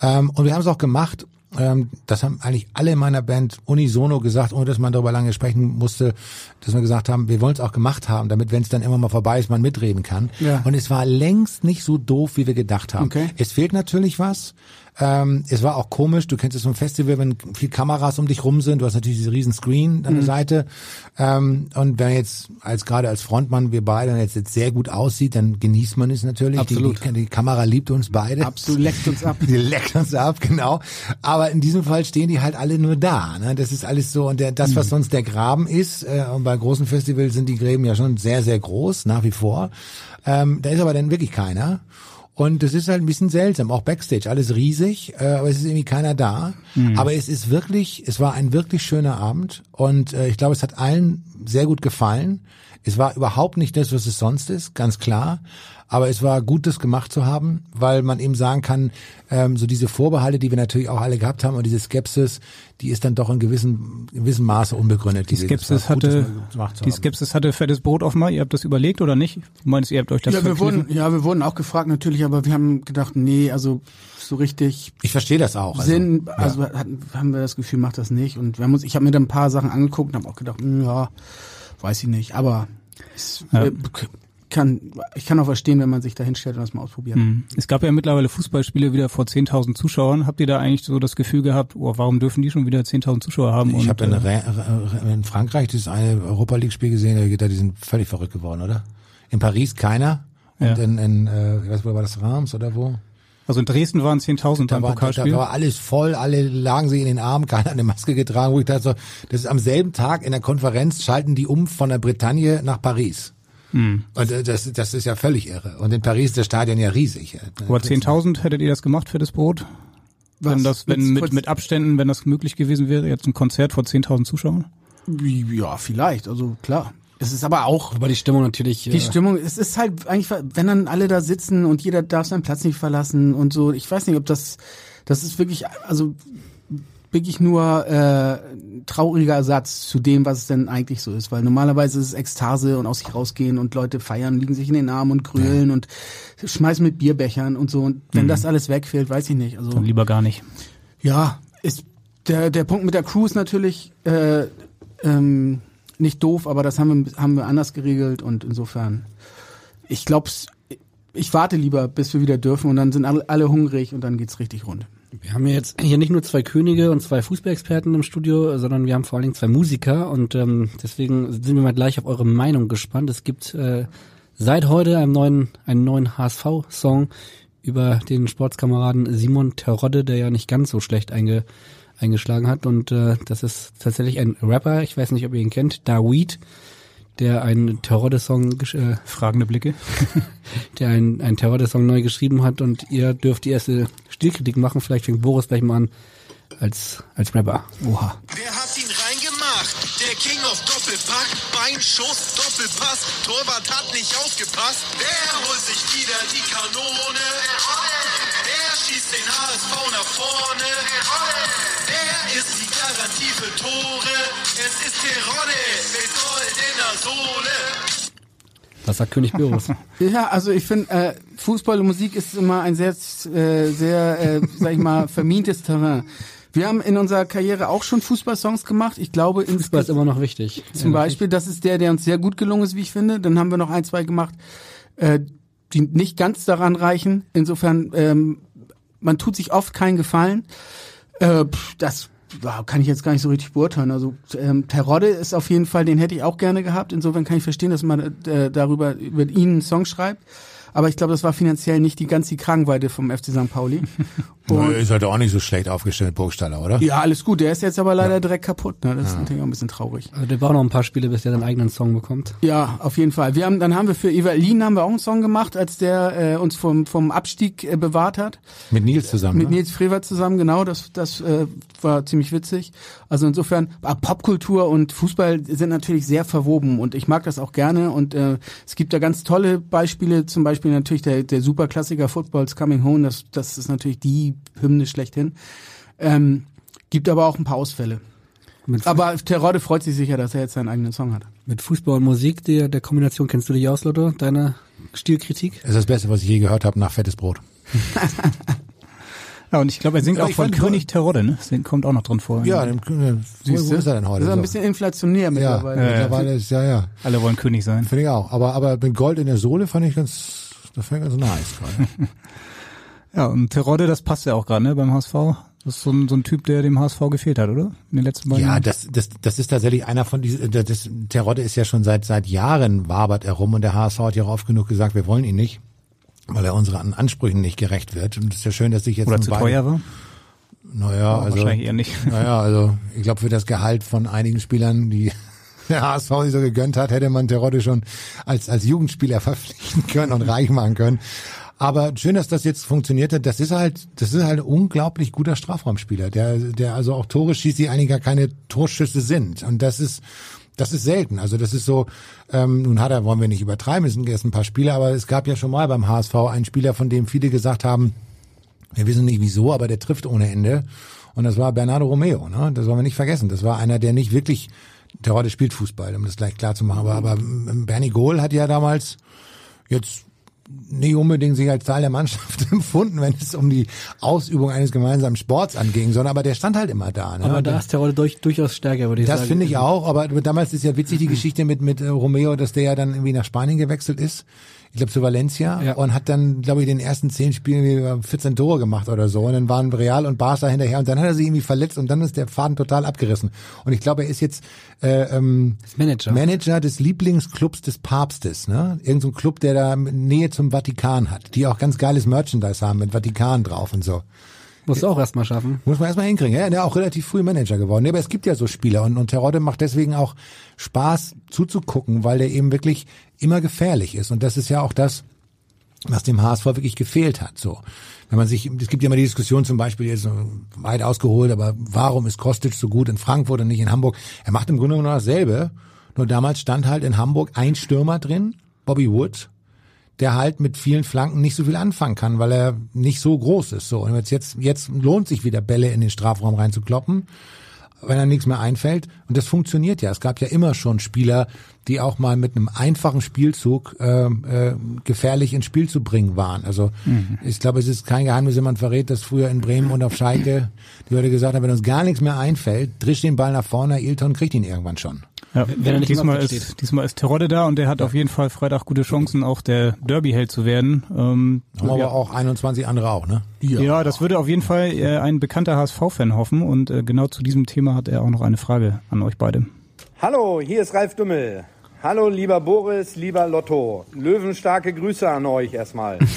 Ähm, und wir haben es auch gemacht, ähm, das haben eigentlich alle in meiner Band unisono gesagt, ohne dass man darüber lange sprechen musste, dass wir gesagt haben, wir wollen es auch gemacht haben, damit, wenn es dann immer mal vorbei ist, man mitreden kann. Ja. Und es war längst nicht so doof, wie wir gedacht haben. Okay. Es fehlt natürlich was. Ähm, es war auch komisch, du kennst es vom Festival, wenn viel Kameras um dich rum sind, du hast natürlich diese riesen Screen an der Seite. Ähm, und wenn jetzt als gerade als Frontmann wir beide jetzt, jetzt sehr gut aussieht, dann genießt man es natürlich. Absolut. Die, die, die Kamera liebt uns beide. Absolut, leckt uns ab. Die leckt uns ab, genau. Aber in diesem Fall stehen die halt alle nur da. Ne? Das ist alles so. Und der, das, was sonst der Graben ist, äh, und bei großen Festivals sind die Gräben ja schon sehr, sehr groß, nach wie vor. Ähm, da ist aber dann wirklich keiner. Und das ist halt ein bisschen seltsam, auch Backstage, alles riesig, äh, aber es ist irgendwie keiner da. Aber es ist wirklich, es war ein wirklich schöner Abend und äh, ich glaube, es hat allen sehr gut gefallen. Es war überhaupt nicht das, was es sonst ist, ganz klar. Aber es war gut, das gemacht zu haben, weil man eben sagen kann, ähm, so diese Vorbehalte, die wir natürlich auch alle gehabt haben und diese Skepsis, die ist dann doch in gewissem, in gewissem Maße unbegründet. Die Skepsis hatte, die Skepsis hatte fettes Brot offenbar. Ihr habt das überlegt oder nicht? Du meinst, ihr habt euch das Ja, wir wurden, ja, wir wurden auch gefragt natürlich, aber wir haben gedacht, nee, also so richtig Ich verstehe das auch. Also, Sinn, ja. also hatten, haben wir das Gefühl, macht das nicht. Und wir haben uns, ich habe mir dann ein paar Sachen angeguckt und habe auch gedacht, hm, ja, weiß ich nicht. Aber es, Ja. äh, kann, ich kann auch verstehen, wenn man sich da hinstellt und das mal ausprobiert. Mhm. Es gab ja mittlerweile Fußballspiele wieder vor 10.000 Zuschauern. Habt ihr da eigentlich so das Gefühl gehabt, oh, warum dürfen die schon wieder 10.000 Zuschauer haben? Ich habe in, äh, in Frankreich dieses eine Europa League Spiel gesehen, da die sind völlig verrückt geworden, oder? In Paris keiner und Ja. in, in äh, ich weiß wo war das Rams oder wo? Also in Dresden waren 10.000 Da beim war, da, Pokalspiel. da war alles voll, alle lagen sich in den Armen, keiner hat eine Maske getragen, wo ich dachte, so, das ist am selben Tag in der Konferenz schalten die um von der Bretagne nach Paris. Hm. Und äh, das, das ist ja völlig irre. Und in Paris ist das Stadion ja riesig. Aber 10.000 hättet ihr das gemacht für das Brot? wenn das, wenn mit, mit Abständen, wenn das möglich gewesen wäre, jetzt ein Konzert vor 10.000 Zuschauern? Ja, vielleicht, also klar. Es ist aber auch Aber die Stimmung natürlich. die äh, Stimmung, es ist halt eigentlich, wenn dann alle da sitzen und jeder darf seinen Platz nicht verlassen und so, ich weiß nicht, ob das, das ist wirklich, also wirklich nur äh, trauriger Ersatz zu dem, was es denn eigentlich so ist, weil normalerweise ist es Ekstase und aus sich rausgehen und Leute feiern, liegen sich in den Armen und grölen und schmeißen mit Bierbechern und so und wenn das alles wegfällt, weiß ich nicht. Also Dann lieber gar nicht. ja, ist der der Punkt mit der Crew ist natürlich äh, ähm, nicht doof, aber das haben wir haben wir anders geregelt und insofern ich glaub's ich warte lieber, bis wir wieder dürfen und dann sind alle, alle hungrig und dann geht's richtig rund. Wir haben jetzt hier nicht nur zwei Könige und zwei Fußballexperten im Studio, sondern wir haben vor allen Dingen zwei Musiker und ähm, deswegen sind wir mal gleich auf eure Meinung gespannt. Es gibt äh, seit heute einen neuen, einen neuen HSV-Song über den Sportskameraden Simon Terodde, der ja nicht ganz so schlecht einge, eingeschlagen hat und äh, das ist tatsächlich ein Rapper, ich weiß nicht, ob ihr ihn kennt, Daweed, der einen gesch- äh, Fragende Blicke. der einen, einen Terror-Song neu geschrieben hat und ihr dürft die erste Stilkritik machen. Vielleicht fängt Boris gleich mal an als, als Rapper. Oha. Wer hat ihn reingemacht? Der King of Doppelpack, Beinschuss, Doppelpass, Torwart hat nicht aufgepasst. Der holt sich wieder die Kanone. Der schießt den HSV nach vorne. Der ist die Garantie für Tore. Es ist Terodde mit Gold in der Sohle. Was sagt König Boris? Ja, also ich finde, äh, Fußball und Musik ist immer ein sehr, äh, sehr, äh, sag ich mal, vermintes Terrain. Wir haben in unserer Karriere auch schon Fußballsongs gemacht. Ich glaube, Fußball ist immer noch wichtig. Zum Ja, Beispiel, das ist der, der uns sehr gut gelungen ist, wie ich finde. Dann haben wir noch ein, zwei gemacht, äh, die nicht ganz daran reichen. Insofern, ähm, man tut sich oft keinen Gefallen. Äh, das kann ich jetzt gar nicht so richtig beurteilen. Also ähm, Terodde ist auf jeden Fall, den hätte ich auch gerne gehabt. Insofern kann ich verstehen, dass man äh, darüber über ihn einen Song schreibt. Aber ich glaube, das war finanziell nicht die ganz die Kragenweite vom FC St. Pauli. Und ist halt auch nicht so schlecht aufgestellt, Burgstaller, oder? ja, alles gut. Der ist jetzt aber leider direkt kaputt. Ne? Das ist natürlich auch ein bisschen traurig. Also der braucht noch ein paar Spiele, bis der seinen eigenen Song bekommt. Ja, auf jeden Fall. Wir haben, dann haben wir für Evalin haben wir auch einen Song gemacht, als der äh, uns vom vom Abstieg äh, bewahrt hat. Mit Nils zusammen. Mit ne? Nils Frewer zusammen, genau. Das das äh, war ziemlich witzig. Also insofern, ah, Popkultur und Fußball sind natürlich sehr verwoben und ich mag das auch gerne. Und äh, es gibt da ganz tolle Beispiele. Zum Beispiel natürlich der der Superklassiker Football's Coming Home. Das das ist natürlich die Hymne schlechthin. Ähm, gibt aber auch ein paar Ausfälle. Mit, Aber Terodde freut sich sicher, dass er jetzt seinen eigenen Song hat. mit Fußball und Musik, der, der Kombination kennst du dich aus, Lotto? Deine Stilkritik? Das ist das Beste, was ich je gehört habe nach fettes Brot. Ja, und ich glaube, er singt Ja, auch von König Terodde, ne? Das kommt auch noch drin vor. Ja, dem, wo, wo ist er denn heute? Das ist ein so? bisschen inflationär ja, mittlerweile. mittlerweile ist, ja, ja. Alle wollen König sein. Finde ich auch. Aber, aber mit Gold in der Sohle fand ich ganz, das ich ganz nice gerade. Ja, und Terodde, das passt ja auch gerade, ne, beim HSV. Das ist so ein, so ein Typ, der dem HSV gefehlt hat, oder? In den letzten beiden Ja, Jahren. das, das, das ist tatsächlich einer von diesen, das, das Terodde ist ja schon seit, seit Jahren wabert er rum und der HSV hat ja auch oft genug gesagt, wir wollen ihn nicht, weil er unseren Ansprüchen nicht gerecht wird. Und es ist ja schön, dass sich jetzt Oder zu beide- teuer war. Naja, also, Wahrscheinlich eher nicht. naja, also, ich glaube, für das Gehalt von einigen Spielern, die der HSV nicht so gegönnt hat, hätte man Terodde schon als, als Jugendspieler verpflichten können und reich machen können. Aber schön, dass das jetzt funktioniert hat. Das ist halt, das ist halt ein unglaublich guter Strafraumspieler, der, der also auch Tore schießt, die eigentlich gar keine Torschüsse sind. Und das ist, das ist selten. Also das ist so, ähm, nun hat er, wollen wir nicht übertreiben, es sind erst ein paar Spieler, aber es gab ja schon mal beim HSV einen Spieler, von dem viele gesagt haben, wir wissen nicht wieso, aber der trifft ohne Ende. Und das war Bernardo Romeo, ne? Das wollen wir nicht vergessen. Das war einer, der nicht wirklich, der heute spielt Fußball, um das gleich klar zu machen. Aber, aber ähm, Bernie Gohl hat ja damals jetzt nicht unbedingt sich als Teil der Mannschaft empfunden, wenn es um die Ausübung eines gemeinsamen Sports anging, sondern aber der stand halt immer da. Ne? Aber da ist Terodde durch, durchaus stärker, würde ich Das sagen. finde ich auch, aber damals ist ja witzig die Geschichte mit, mit äh, Romeo, dass der ja dann irgendwie nach Spanien gewechselt ist. Ich glaube zu Valencia Ja. und hat dann, glaube ich, den ersten zehn Spielen irgendwie 14 Tore gemacht oder so. Und dann waren Real und Barca hinterher und dann hat er sich irgendwie verletzt und dann ist der Faden total abgerissen. Und ich glaube, er ist jetzt äh, ähm, Manager. Manager des Lieblingsclubs des Papstes, ne? Irgend so ein Club, der da Nähe zum Vatikan hat, die auch ganz geiles Merchandise haben mit Vatikan drauf und so. Musst du auch erstmal schaffen. Muss man erstmal hinkriegen. Ja, der ist auch relativ früh Manager geworden. Ja, aber es gibt ja so Spieler und, und Terodde macht deswegen auch Spaß zuzugucken, weil der eben wirklich immer gefährlich ist. Und das ist ja auch das, was dem HSV wirklich gefehlt hat. So, wenn man sich, es gibt ja immer die Diskussion zum Beispiel jetzt weit ausgeholt, aber warum ist Kostic so gut in Frankfurt und nicht in Hamburg? Er macht im Grunde genommen dasselbe. Nur damals stand halt in Hamburg ein Stürmer drin, Bobby Wood, der halt mit vielen Flanken nicht so viel anfangen kann, weil er nicht so groß ist. So und jetzt jetzt, jetzt lohnt sich wieder Bälle in den Strafraum reinzukloppen wenn er nichts mehr einfällt. Und das funktioniert ja. Es gab ja immer schon Spieler, die auch mal mit einem einfachen Spielzug äh, äh, gefährlich ins Spiel zu bringen waren. Also ich glaube, es ist kein Geheimnis, wenn man verrät, dass früher in Bremen und auf Schalke die Leute gesagt haben, wenn uns gar nichts mehr einfällt, drisch den Ball nach vorne, Ilton kriegt ihn irgendwann schon. Ja, Wenn er nicht diesmal ist, diesmal ist Terodde da und der hat auf jeden Fall Freitag gute Chancen, auch der Derby-Held zu werden. Ähm, Haben ja, aber auch 21 andere auch, ne? ja. das würde auf jeden Fall äh, ein bekannter HSV-Fan hoffen und äh, genau zu diesem Thema hat er auch noch eine Frage an euch beide. Hallo, hier ist Ralf Dümmel. Hallo, lieber Boris, lieber Lotto. Löwenstarke Grüße an euch erstmal.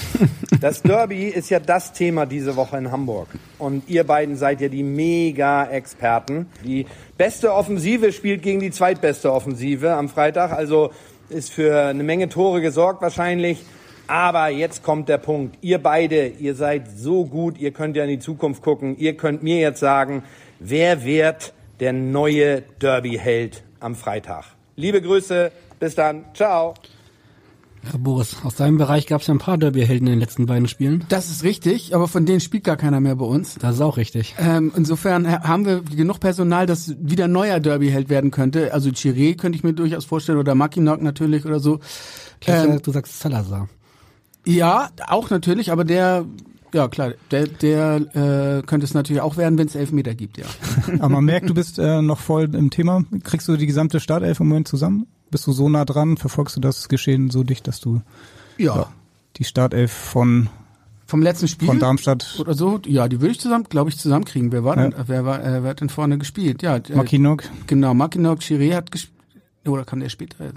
Das Derby ist ja das Thema diese Woche in Hamburg. Und ihr beiden seid ja die Mega-Experten. Die beste Offensive spielt gegen die zweitbeste Offensive am Freitag. Also ist für eine Menge Tore gesorgt wahrscheinlich. Aber jetzt kommt der Punkt. Ihr beide, ihr seid so gut, ihr könnt ja in die Zukunft gucken. Ihr könnt mir jetzt sagen, wer wird der neue Derby-Held am Freitag? Liebe Grüße, bis dann, ciao. Ja, Boris, aus deinem Bereich gab es ja ein paar Derby-Helden in den letzten beiden Spielen. Das ist richtig, aber von denen spielt gar keiner mehr bei uns. Das ist auch richtig. Ähm, insofern ha- haben wir genug Personal, dass wieder ein neuer Derby-Held werden könnte. Also Chiré könnte ich mir durchaus vorstellen oder Mackinock natürlich oder so. Ähm, gesagt, du sagst Salazar. Ja, auch natürlich, aber der, ja klar, der, der äh, könnte es natürlich auch werden, wenn es Elfmeter gibt, ja. Aber man merkt, du bist äh, noch voll im Thema. Kriegst du die gesamte Startelf im Moment zusammen? Bist du so nah dran? Verfolgst du das Geschehen so dicht, dass du Ja. die Startelf von, Vom letzten Spiel von Darmstadt, oder so, ja, die würde ich zusammen, glaube ich, zusammenkriegen. Wer war denn, Ja. wer war, äh, wer hat denn vorne gespielt? Ja, äh, Mackinock? Genau, Mackinock, Chiré hat gespielt. Oder kann der später? Ja,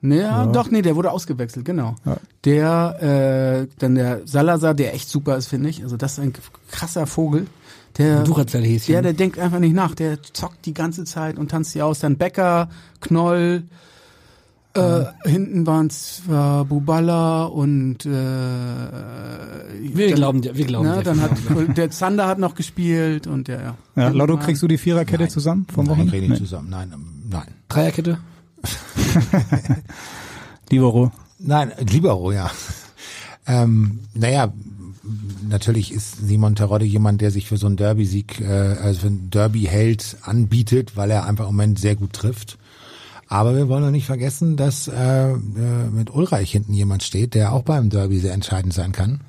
Nee, ja, doch, nee, der wurde ausgewechselt, genau. Ja. Der, äh, dann der Salazar, der echt super ist, finde ich. Also das ist ein krasser Vogel. Der, Duracell-Häschen. ja, der denkt einfach nicht nach. Der zockt die ganze Zeit und tanzt die aus. Dann Becker, Knoll, äh, hinten waren's war Bubala und äh, Wir dann- glauben dir, wir glauben ne, dir. dann hat der Zander hat noch gespielt und der ja. Ja, Lotto, kriegst du die Viererkette Nein. zusammen vom Nein, Wochenende? nicht zusammen. Nein, ähm, nein. Dreierkette? Libero. Nein, Libero, ja. Ähm, naja, natürlich ist Simon Terodde jemand, der sich für so einen Derby-Sieg, äh, also für einen Derby-Held anbietet, weil er einfach im Moment sehr gut trifft. Aber wir wollen auch nicht vergessen, dass äh, äh, mit Ulreich hinten jemand steht, der auch beim Derby sehr entscheidend sein kann.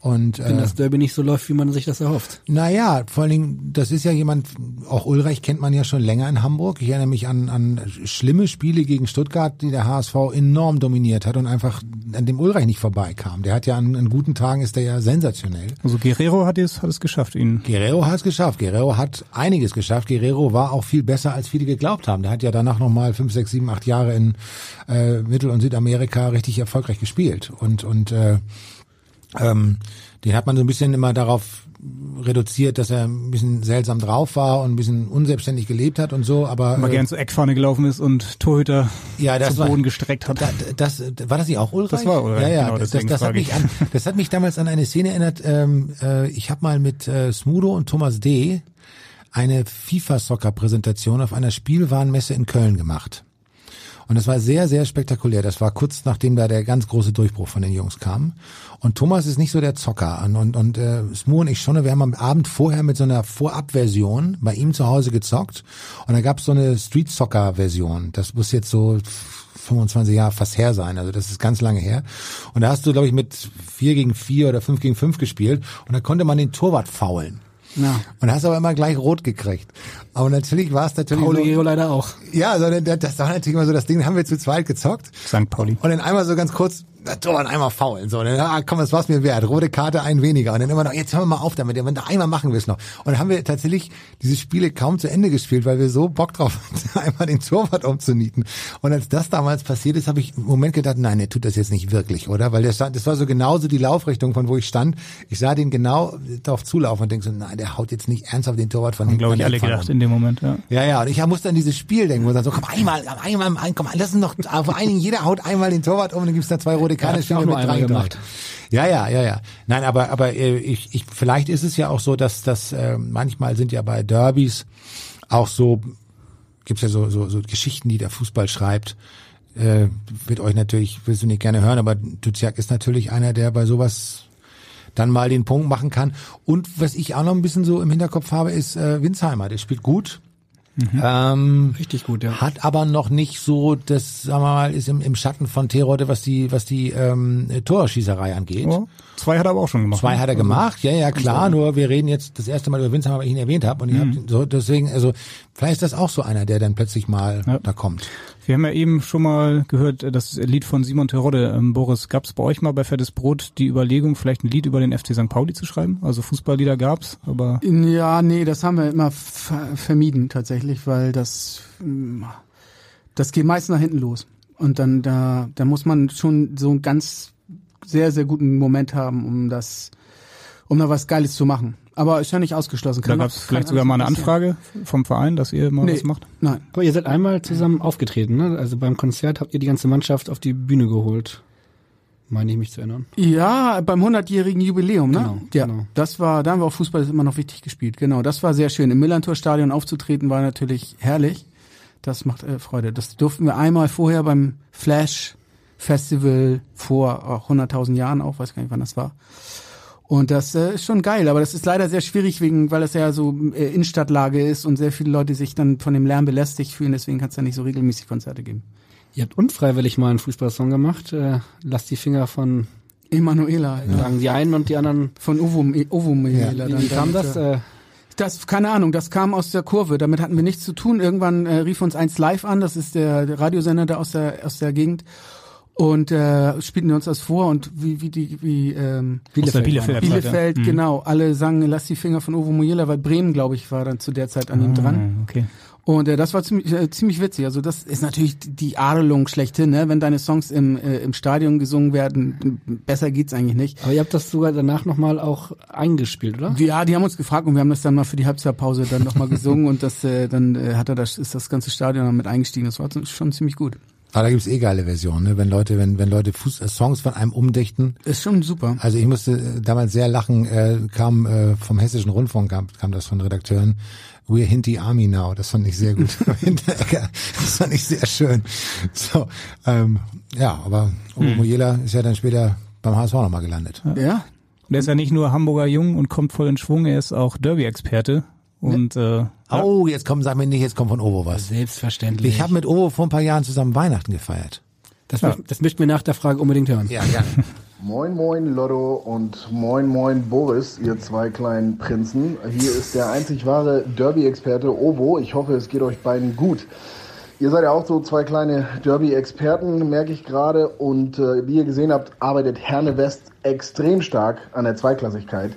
Und Wenn äh, das Derby nicht so läuft, wie man sich das erhofft. naja, vor allen Dingen, das ist ja jemand, auch Ulreich kennt man ja schon länger in Hamburg. Ich erinnere mich an, an schlimme Spiele gegen Stuttgart, die der HSV enorm dominiert hat und einfach an dem Ulreich nicht vorbeikam. Der hat ja an, an guten Tagen ist der ja sensationell. Also Guerrero hat es, hat es geschafft, ihn. Guerrero hat es geschafft. Guerrero hat einiges geschafft. Guerrero war auch viel besser, als viele geglaubt haben. Der hat ja danach nochmal fünf, sechs, sieben, acht Jahre in äh, Mittel- und Südamerika richtig erfolgreich gespielt. Und, und äh, ähm, den hat man so ein bisschen immer darauf reduziert, dass er ein bisschen seltsam drauf war und ein bisschen unselbstständig gelebt hat und so, aber Mal äh, gern zur Eckfahne gelaufen ist und Torhüter ja, das zum war, Boden gestreckt hat. Da, das, war das nicht auch Ulreich? Das war Ulreich, Ja, ja, genau, das, deswegen das, hat mich ich. an, das hat mich damals an eine Szene erinnert. Ähm, äh, ich habe mal mit äh, Smudo und Thomas D. eine FIFA-Soccer-Präsentation auf einer Spielwarenmesse in Köln gemacht. Und das war sehr, sehr spektakulär. Das war kurz nachdem da der ganz große Durchbruch von den Jungs kam. Und Thomas ist nicht so der Zocker. Und, und, und äh, Smo und ich schon, wir haben am Abend vorher mit so einer Vorabversion bei ihm zu Hause gezockt. Und da gab es so eine Street-Soccer-Version. Das muss jetzt so 25 Jahre fast her sein. Also das ist ganz lange her. Und da hast du, glaube ich, mit vier gegen vier oder fünf gegen fünf gespielt. Und da konnte man den Torwart faulen. Ja. Und hast aber immer gleich rot gekriegt. Aber natürlich war es natürlich Paulo so, leider auch. ja, also das, war natürlich immer so das Ding, haben wir zu zweit gezockt. St. Pauli. Und dann einmal so ganz kurz, das und einmal faulen. So, und dann, ah, komm, das war's mir wert. Rote Karte, ein weniger. Und dann immer noch, jetzt hören wir mal auf damit. Wenn da einmal machen wir es noch. Und dann haben wir tatsächlich diese Spiele kaum zu Ende gespielt, weil wir so Bock drauf hatten, einmal den Torwart umzunieten. Und als das damals passiert ist, habe ich im Moment gedacht, nein, der tut das jetzt nicht wirklich, oder? Weil der stand, das war so genauso die Laufrichtung, von wo ich stand. Ich sah den genau darauf zulaufen und denk so, nein, der haut jetzt nicht ernsthaft den Torwart von Haben, glaube ich, alle gedacht in dem Moment, ja. Ja, ja, und ich musste an dieses Spiel denken, wo dann so, komm, einmal, einmal, ein, komm, lass uns noch, vor allen Dingen, jeder haut einmal den Torwart um und dann gibt's da zwei rote auch Finger nur mit drei gemacht. Ja, ja, ja, ja. Nein, aber aber äh, ich, ich vielleicht ist es ja auch so, dass dass äh, manchmal sind ja bei Derbys auch so gibt's ja so so, so Geschichten, die der Fußball schreibt. Äh, wird euch natürlich willst du nicht gerne hören, aber Duziak ist natürlich einer, der bei sowas dann mal den Punkt machen kann. Und was ich auch noch ein bisschen so im Hinterkopf habe, ist äh, Winsheimer. Der spielt gut. Ähm, Richtig gut, ja. hat aber noch nicht so, das sagen wir mal, ist im, im Schatten von Terodde, was die, was die ähm, Torschießerei angeht. Ja, zwei hat er aber auch schon gemacht. Zwei hat er gemacht, ja, ja, klar, nur wir reden jetzt das erste Mal über Winsheimer, weil ich ihn erwähnt habe. Und ich Mhm. hab so, deswegen, also vielleicht ist das auch so einer, der dann plötzlich mal Ja. da kommt. Wir haben ja eben schon mal gehört, äh, das Lied von Simon Terodde. Ähm, Boris, gab es bei euch mal bei Fettes Brot die Überlegung, vielleicht ein Lied über den FC St. Pauli zu schreiben? Also Fußballlieder gab's, aber Ja, nee, das haben wir immer ver vermieden tatsächlich, weil das das geht meist nach hinten los. Und dann da da muss man schon so einen ganz sehr sehr guten Moment haben, um das um da was Geiles zu machen. Aber ist ja nicht ausgeschlossen. da Kann gab's auch- vielleicht kann sogar mal eine. Anfrage vom Verein, dass ihr mal Nee. was macht. Nein. Aber ihr seid einmal zusammen aufgetreten, ne? Also beim Konzert habt ihr die ganze Mannschaft auf die Bühne geholt. Meine ich mich zu erinnern. Ja, beim 100-jährigen Jubiläum, ne? Genau, ja, genau. das war, da haben wir auch Fußball immer noch wichtig gespielt. Genau, das war sehr schön. Im Millantor-Stadion aufzutreten war natürlich herrlich. Das macht äh, Freude. Das durften wir einmal vorher beim Flash Festival vor auch 100.000 Jahren auch, weiß gar nicht, wann das war. Und das äh, ist schon geil, aber das ist leider sehr schwierig, wegen, weil das ja so äh, Innenstadtlage ist und sehr viele Leute sich dann von dem Lärm belästigt fühlen. Deswegen kann es ja nicht so regelmäßig Konzerte geben. Ihr habt unfreiwillig mal einen Fußballsong gemacht. Äh, lasst die Finger von Emanuela, ja. sagen die einen und die anderen. von Uvo, Uvo Wie, wie kam das? Äh, Das, keine Ahnung, das kam aus der Kurve. Damit hatten wir nichts zu tun. Irgendwann äh, rief uns eins live an. Das ist der, der Radiosender da aus der, aus der Gegend. Und äh, spielten uns das vor und wie, wie die, wie ähm, Bielefelder Zeit, Bielefeld, ja. Mhm. genau. Alle sangen Lass die Finger von Uwe Mujela, weil Bremen, glaube ich, war dann zu der Zeit an ihm dran. Ah, Okay. Und äh, das war ziemlich, äh, ziemlich witzig. Also das ist natürlich die Adelung schlechthin, ne? Wenn deine Songs im, äh, im Stadion gesungen werden, besser geht's eigentlich nicht. aber ihr habt das sogar danach nochmal auch eingespielt, oder? Ja, die haben uns gefragt und wir haben das dann mal für die Halbzeitpause dann nochmal gesungen und das äh, dann äh, hat er das ist das ganze Stadion dann mit eingestiegen. Das war schon ziemlich gut. Aber da gibt's eh geile Versionen, ne? wenn Leute, wenn, wenn Leute Fuß, äh, Songs von einem umdichten. Ist schon super. Also ich musste äh, damals sehr lachen, äh, kam äh, vom Hessischen Rundfunk, kam, kam das von Redakteuren. We're Hinty Army now. Das fand ich sehr gut. Das fand ich sehr schön. So, ähm, ja, aber Uwe Hm. Mojela ist ja dann später beim HSV nochmal gelandet. Ja, Und er ist ja nicht nur Hamburger Jung und kommt voll in Schwung, er ist auch Derby-Experte. Und äh, Oh, jetzt kommt, sag mir nicht, jetzt kommt von Ovo was. Selbstverständlich. Ich habe mit Ovo vor ein paar Jahren zusammen Weihnachten gefeiert. das, möcht- das möchten wir nach der Frage unbedingt hören. Ja, gerne. Moin Moin Lotto und Moin Moin Boris, ihr zwei kleinen Prinzen. Hier ist der einzig wahre Derby-Experte Ovo. Ich hoffe, es geht euch beiden gut. Ihr seid ja auch so zwei kleine Derby-Experten, merke ich gerade. Und äh, wie ihr gesehen habt, arbeitet Herne West extrem stark an der Zweiklassigkeit.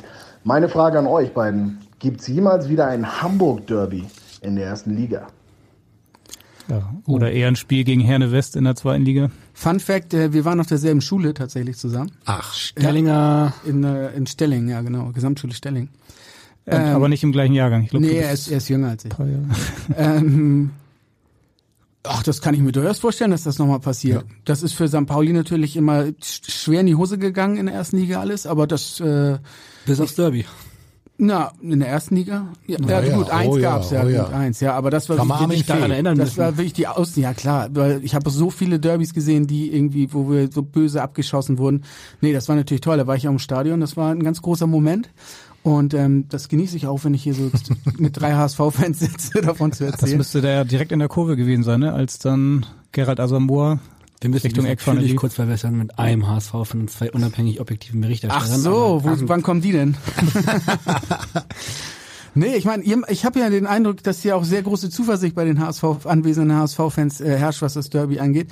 Meine Frage an euch beiden. Gibt es jemals wieder ein Hamburg-Derby in der ersten Liga? ja, oder eher ein Spiel gegen Herne West in der zweiten Liga. Fun Fact, äh, wir waren auf derselben Schule tatsächlich zusammen. Ach, Stellinger, In, äh, in Stelling, ja genau, Gesamtschule Stelling. Und, Ähm, aber nicht im gleichen Jahrgang. Ich glaube, Nee, er ist, er ist jünger als ich. Ähm, ach, das kann ich mir durchaus vorstellen, dass das nochmal passiert. Das ist für St. Pauli natürlich immer sch- schwer in die Hose gegangen in der ersten Liga alles, aber das, äh, bis aufs Derby. Na, in der ersten Liga? Ja, ja, ja, gut, eins oh gab's ja, oh ja. gut, eins, ja, aber das war Kann man wirklich Armin daran erinnern das müssen. war wirklich die Außen, ja klar, weil ich habe so viele Derbys gesehen, die irgendwie, wo wir so böse abgeschossen wurden. Nee, das war natürlich toll, da war ich auch im Stadion, das war ein ganz großer Moment. Und ähm, das genieße ich auch, wenn ich hier so mit drei HSV-Fans sitze, davon zu Das erzählen. müsste da ja direkt in der Kurve gewesen sein, ne? als dann Gerald Asamoah Wir müssen Richtung natürlich kurz verbessern mit einem HSV von zwei unabhängig objektiven Ach Berichterstattern. so, aber- wo, wann kommen die denn? nee, ich meine, ich habe ja den Eindruck, dass hier auch sehr große Zuversicht bei den HSV anwesenden HSV-Fans äh, herrscht, was das Derby angeht.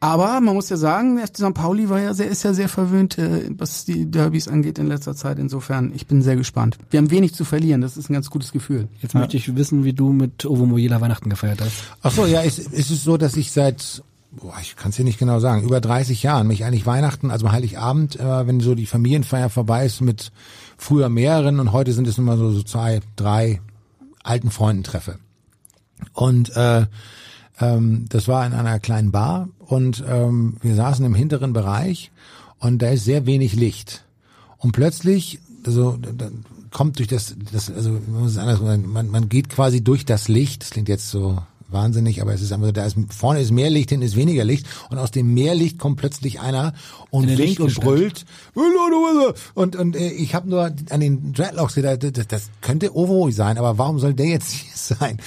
Aber man muss ja sagen, der St. Pauli war ja sehr, ist ja sehr verwöhnt, äh, was die Derbys angeht in letzter Zeit. Insofern, ich bin sehr gespannt. Wir haben wenig zu verlieren, das ist ein ganz gutes Gefühl. Jetzt möchte ich wissen, wie du mit Ovo Mojela Weihnachten gefeiert hast. Ach so, ja, es, es ist so, dass ich seit, boah, ich kann es dir nicht genau sagen, über 30 Jahren mich eigentlich Weihnachten, also Heiligabend, äh, wenn so die Familienfeier vorbei ist, mit früher mehreren und heute sind es immer so, so zwei, drei alten Freunden treffe. Und äh, Ähm, das war in einer kleinen Bar und ähm, wir saßen im hinteren Bereich und da ist sehr wenig Licht. Und plötzlich, also da- kommt durch das, das also man, man geht quasi durch das Licht. Das klingt jetzt so wahnsinnig, aber es ist einfach, so, da ist vorne ist mehr Licht, hinten ist weniger Licht und aus dem Mehrlicht kommt plötzlich einer und winkt und brüllt und und äh, ich habe nur an den Dreadlocks gedacht, das, das könnte Ovo sein, aber warum soll der jetzt hier sein?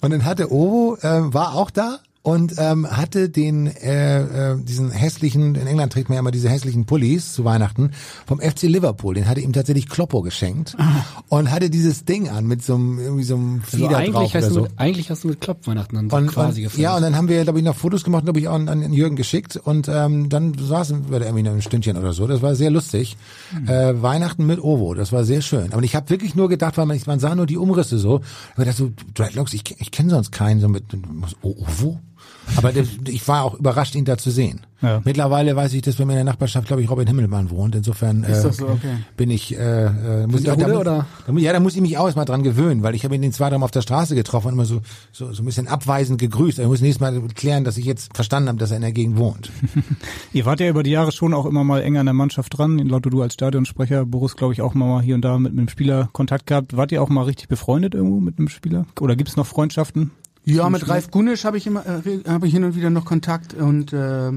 Und dann hatte Ovo äh, war auch da und ähm, hatte den äh, äh, diesen hässlichen in England trägt man ja immer diese hässlichen Pullis zu Weihnachten vom FC Liverpool, den hatte ihm tatsächlich Kloppo geschenkt und hatte dieses Ding an mit so einem irgendwie so einem Also Fieder eigentlich, drauf hast oder du so. mit, eigentlich hast du mit Klopp-Weihnachten dann Und, quasi und, gefeiert. ja, und dann haben wir, glaube ich, noch Fotos gemacht, glaube ich, auch an, an Jürgen geschickt und ähm, dann saßen wir da irgendwie noch ein Stündchen oder so. Das war sehr lustig. Hm. Äh, Weihnachten mit Ovo, das war sehr schön. Aber ich habe wirklich nur gedacht, weil man, man sah nur die Umrisse so, aber das so Dreadlocks, ich, ich kenne sonst keinen so mit Ovo. Aber das, ich war auch überrascht, ihn da zu sehen. Ja. Mittlerweile weiß ich, dass bei mir in der Nachbarschaft, glaube ich, Robin Himmelmann wohnt. Insofern äh, so? Okay. bin ich, äh, äh, muss ich da, Hunde oder? da, ja, da muss ich mich auch erstmal dran gewöhnen, weil ich habe ihn den zwei, dreimal auf der Straße getroffen und immer so, so, so ein bisschen abweisend gegrüßt. Ich muss nächstes Mal klären, dass ich jetzt verstanden habe, dass er in der Gegend wohnt. Ihr wart ja über die Jahre schon auch immer mal enger an der Mannschaft dran. Lotto, du als Stadionsprecher, Boris, glaube ich, auch mal hier und da mit einem Spieler Kontakt gehabt. Wart ihr auch mal richtig befreundet irgendwo mit einem Spieler? Oder gibt es noch Freundschaften? Ja, mit Ralf Gunisch habe ich immer äh, habe ich hin und wieder noch Kontakt und äh,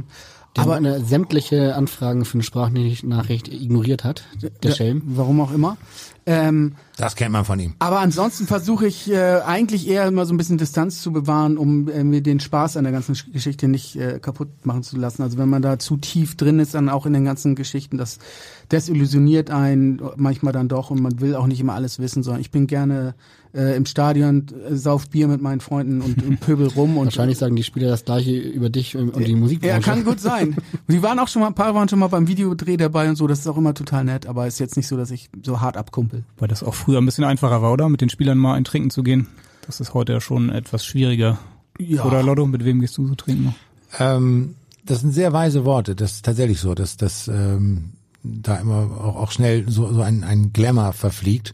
aber eine sämtliche Anfragen für eine Sprachnachricht ignoriert hat, der Schelm. Warum auch immer. Ähm, Das kennt man von ihm. aber ansonsten versuche ich äh, eigentlich eher immer so ein bisschen Distanz zu bewahren, um äh, mir den Spaß an der ganzen Sch- Geschichte nicht äh, kaputt machen zu lassen. Also wenn man da zu tief drin ist, dann auch in den ganzen Geschichten, das desillusioniert einen manchmal dann doch und man will auch nicht immer alles wissen, sondern ich bin gerne äh, im Stadion, äh, sauf Bier mit meinen Freunden und, und pöbel rum und Wahrscheinlich sagen die Spieler das gleiche über dich und und die Musikbranche. Ja, kann gut sein. Die waren auch schon mal, ein paar waren schon mal beim Videodreh dabei und so, das ist auch immer total nett, aber ist jetzt nicht so, dass ich so hart abkumpel. Weil das auch früher ein bisschen einfacher war, oder? Mit den Spielern mal ein Trinken zu gehen. Das ist heute ja schon etwas schwieriger. Ja. Oder Lotto, mit wem gehst du so trinken? Ähm, das sind sehr weise Worte. Das ist tatsächlich so, dass dass ähm, da immer auch, auch schnell so, so ein, ein Glamour verfliegt.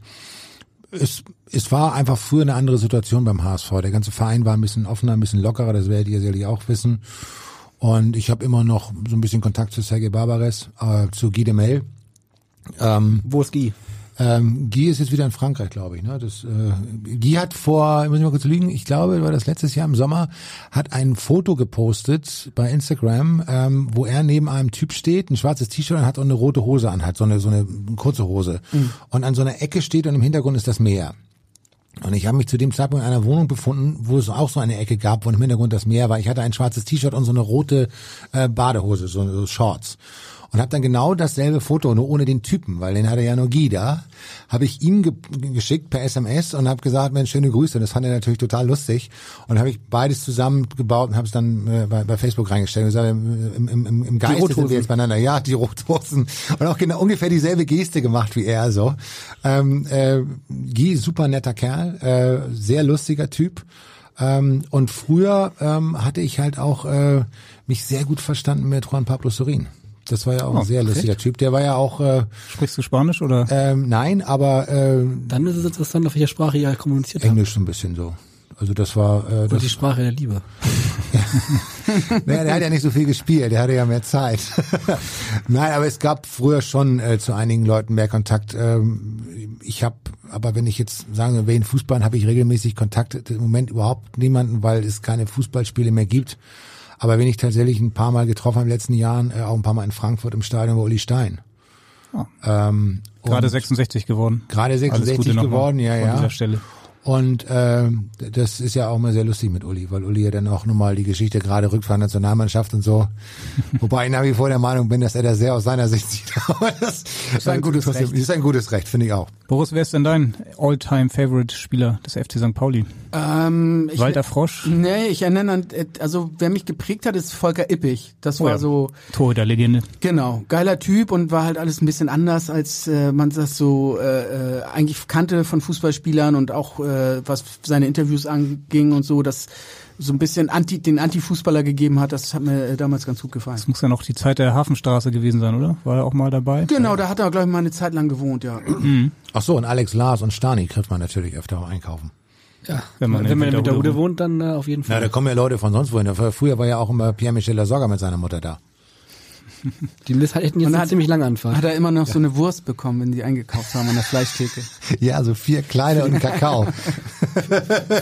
Es, es war einfach früher eine andere Situation beim HSV. Der ganze Verein war ein bisschen offener, ein bisschen lockerer, das werdet ihr sicherlich auch wissen. Und ich habe immer noch so ein bisschen Kontakt zu Sergei Barbares, äh, zu Guy de Mel. Ähm, Wo ist Guy? ähm, Guy ist jetzt wieder in Frankreich, glaube ich. Ne? Das, äh, Guy hat vor, ich muss mal kurz lügen, ich glaube, war das letztes Jahr im Sommer, hat ein Foto gepostet bei Instagram, ähm, wo er neben einem Typ steht, ein schwarzes T-Shirt und hat auch eine rote Hose anhat, so eine, so eine kurze Hose. Und an so einer Ecke steht und im Hintergrund ist das Meer. Und ich habe mich zu dem Zeitpunkt in einer Wohnung befunden, wo es auch so eine Ecke gab, wo im Hintergrund das Meer war. Ich hatte ein schwarzes T-Shirt und so eine rote äh, Badehose, so, so Shorts. Und habe dann genau dasselbe Foto, nur ohne den Typen, weil den hatte ja nur Guy da, habe ich ihm ge geschickt per SMS und habe gesagt, Mensch, schöne Grüße. Und das fand er natürlich total lustig. Und habe ich beides zusammengebaut und habe es dann äh, bei, bei Facebook reingestellt und gesagt, im, im, im, im Geiste sind wir jetzt beieinander. Ja, die Rothosen. Und auch genau ungefähr dieselbe Geste gemacht wie er so. Ähm, äh, Guy, super netter Kerl, äh, sehr lustiger Typ. Ähm, und früher ähm, hatte ich halt auch äh, mich sehr gut verstanden mit Juan Pablo Sorin. Das war ja auch Oh, ein sehr lustiger Typ. Der war ja auch, äh, Sprichst du Spanisch oder? ähm, nein, aber äh, Dann ist es interessant, auf welcher Sprache ihr kommuniziert habt. Englisch so ein bisschen so. Also das war, äh, Und das, die Sprache der Liebe. naja, der hat ja nicht so viel gespielt, der hatte ja mehr Zeit. Nein, aber es gab früher schon äh, zu einigen Leuten mehr Kontakt. Ähm, ich habe, aber wenn ich jetzt sagen will, in Fußball habe ich regelmäßig Kontakt. Im Moment überhaupt niemanden, weil es keine Fußballspiele mehr gibt. Aber wenn ich tatsächlich ein paar Mal getroffen habe in den letzten Jahren, äh, auch ein paar Mal in Frankfurt im Stadion war Uli Stein. Ah. Ähm, Gerade und 66 geworden. Gerade Alles 66 Gute nochmal geworden, ja, ja. dieser Stelle. Und ähm, das ist ja auch mal sehr lustig mit Uli, weil Uli ja dann auch nochmal die Geschichte gerade Rückfahrt Nationalmannschaft und so. Wobei ich nach wie vor der Meinung bin, dass er das sehr aus seiner Sicht sieht. Aber das Ist ein gutes Recht. Ist ein gutes Recht, finde ich auch. Boris, wer ist denn dein All-Time-Favorite-Spieler des FC St. Pauli? Ähm, ich, Walter Frosch? Nee, ich erinnere an, also wer mich geprägt hat, ist Volker Ippich. Das Oh war ja. so, Torhüter-Legende. genau, geiler Typ und war halt alles ein bisschen anders, als äh, man das so äh, äh, eigentlich kannte von Fußballspielern und auch äh, was seine Interviews anging und so, das so ein bisschen anti, den Anti-Fußballer gegeben hat, das hat mir äh, damals ganz gut gefallen. Das muss ja noch die Zeit der Hafenstraße gewesen sein, oder? War er auch mal dabei? Genau, da hat er, glaube ich, mal eine Zeit lang gewohnt, ja. Ach so, und Alex Lars und Stani trifft man natürlich öfter auch einkaufen. Ja, Wenn man wenn man in mit der Winterhude Hude wohnt, dann äh, auf jeden Na, Fall. da kommen ja Leute von sonst wohin. Früher war ja auch immer Pierre-Michel Lasogga mit seiner Mutter da. Die müssen hätten jetzt Und eine hat- ziemlich lange Anfahrt. Hat er immer noch so eine Wurst bekommen, wenn die eingekauft haben an der Fleischtheke. Ja, so vier kleine und Kakao.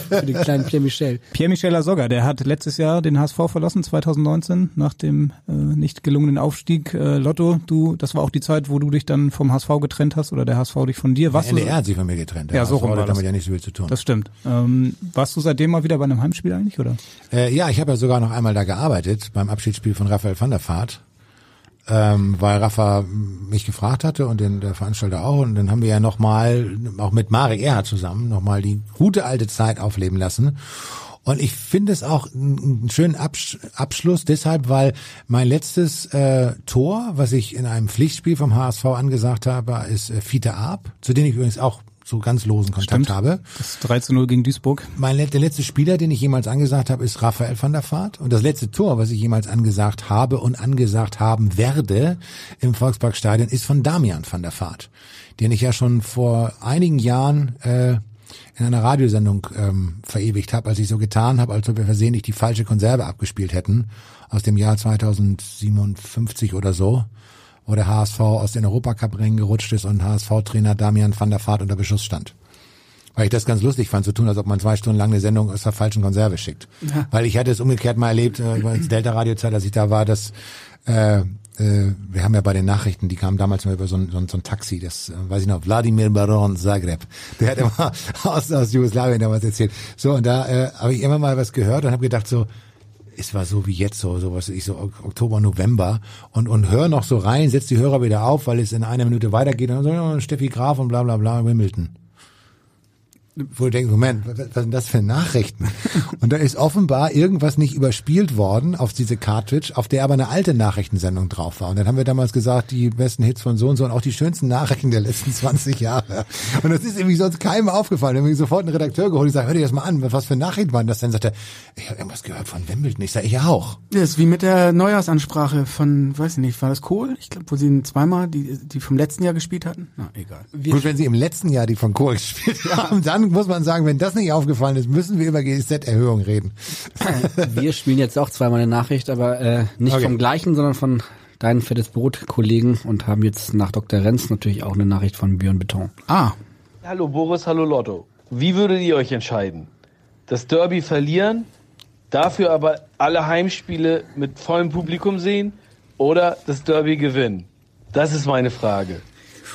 Für den kleinen Pierre Michel. Pierre-Michel Lasogga, der hat letztes Jahr den HSV verlassen, 2019, nach dem äh, nicht gelungenen Aufstieg. Äh, Lotto, du, das war auch die Zeit, wo du dich dann vom HSV getrennt hast oder der HSV dich von dir. Der Warst du, NDR hat sich von mir getrennt. Ja, so HSV rum hat war das. damit ja nicht so viel zu tun. Das stimmt. Ähm, warst du seitdem mal wieder bei einem Heimspiel eigentlich, oder? Äh, ja, ich habe ja sogar noch einmal da gearbeitet beim Abschiedsspiel von Raphael van der Vaart, ähm, weil Rafa mich gefragt hatte und den, der Veranstalter auch. Und dann haben wir ja nochmal, auch mit Marek Erhard zusammen, nochmal die gute alte Zeit aufleben lassen. Und ich finde es auch einen schönen Absch Abschluss deshalb, weil mein letztes äh, Tor, was ich in einem Pflichtspiel vom HSV angesagt habe, ist äh, Fiete Arp, zu dem ich übrigens auch so ganz losen Kontakt Stimmt. habe. Das 3 zu 0 gegen Duisburg. Mein, der letzte Spieler, den ich jemals angesagt habe, ist Raphael van der Vaart. Und das letzte Tor, was ich jemals angesagt habe und angesagt haben werde im Volksparkstadion, ist von Damian van der Vaart, den ich ja schon vor einigen Jahren äh, in einer Radiosendung ähm, verewigt habe, als ich so getan habe, als ob wir versehentlich die falsche Konserve abgespielt hätten aus dem Jahr 2057 oder so, wo der HSV aus den Europacup-Rängen gerutscht ist und HSV-Trainer Damian van der Vaart unter Beschuss stand. Weil ich das ganz lustig fand, zu tun, als ob man zwei Stunden lang eine Sendung aus der falschen Konserve schickt. Ja. Weil ich hatte es umgekehrt mal erlebt, äh, als Delta-Radio-Zeit, als ich da war, dass äh, äh, wir haben ja bei den Nachrichten, die kamen damals mal über so ein, so ein, so ein Taxi, das äh, weiß ich noch, Wladimir Baron Zagreb. Der hat immer aus, aus Jugoslawien damals erzählt. So, und da äh, habe ich immer mal was gehört und habe gedacht so, es war so wie jetzt so, so was ich so Ok- Oktober, November und und hör noch so rein, setz die Hörer wieder auf, weil es in einer Minute weitergeht und so Steffi Graf und bla bla bla Wimbledon. Wo du denkst, Moment, was, was sind das für Nachrichten? Und da ist offenbar irgendwas nicht überspielt worden auf diese Cartridge, auf der aber eine alte Nachrichtensendung drauf war. Und dann haben wir damals gesagt, die besten Hits von so und so und auch die schönsten Nachrichten der letzten 20 Jahre. Und das ist irgendwie sonst keinem aufgefallen. Dann haben wir sofort einen Redakteur geholt und gesagt, hör dir das mal an, was für Nachrichten waren das denn? Sagt er, ich habe irgendwas gehört von Wimbledon. Ich sage, ich auch. Das ist wie mit der Neujahrsansprache von, weiß ich nicht, war das Kohl? Ich glaube, wo sie zweimal die, die vom letzten Jahr gespielt hatten. Na, egal. Gut, wenn sie im letzten Jahr die von Kohl gespielt haben, dann muss man sagen, wenn das nicht aufgefallen ist, müssen wir über GZ-Erhöhung reden. Wir spielen jetzt auch zweimal eine Nachricht, aber äh, nicht Okay. vom gleichen, sondern von deinen fettes Brot-Kollegen und haben jetzt nach Dr. Renz natürlich auch eine Nachricht von Björn Beton. Ah. Hallo Boris, hallo Lotto. Wie würdet ihr euch entscheiden? Das Derby verlieren, dafür aber alle Heimspiele mit vollem Publikum sehen oder das Derby gewinnen? Das ist meine Frage.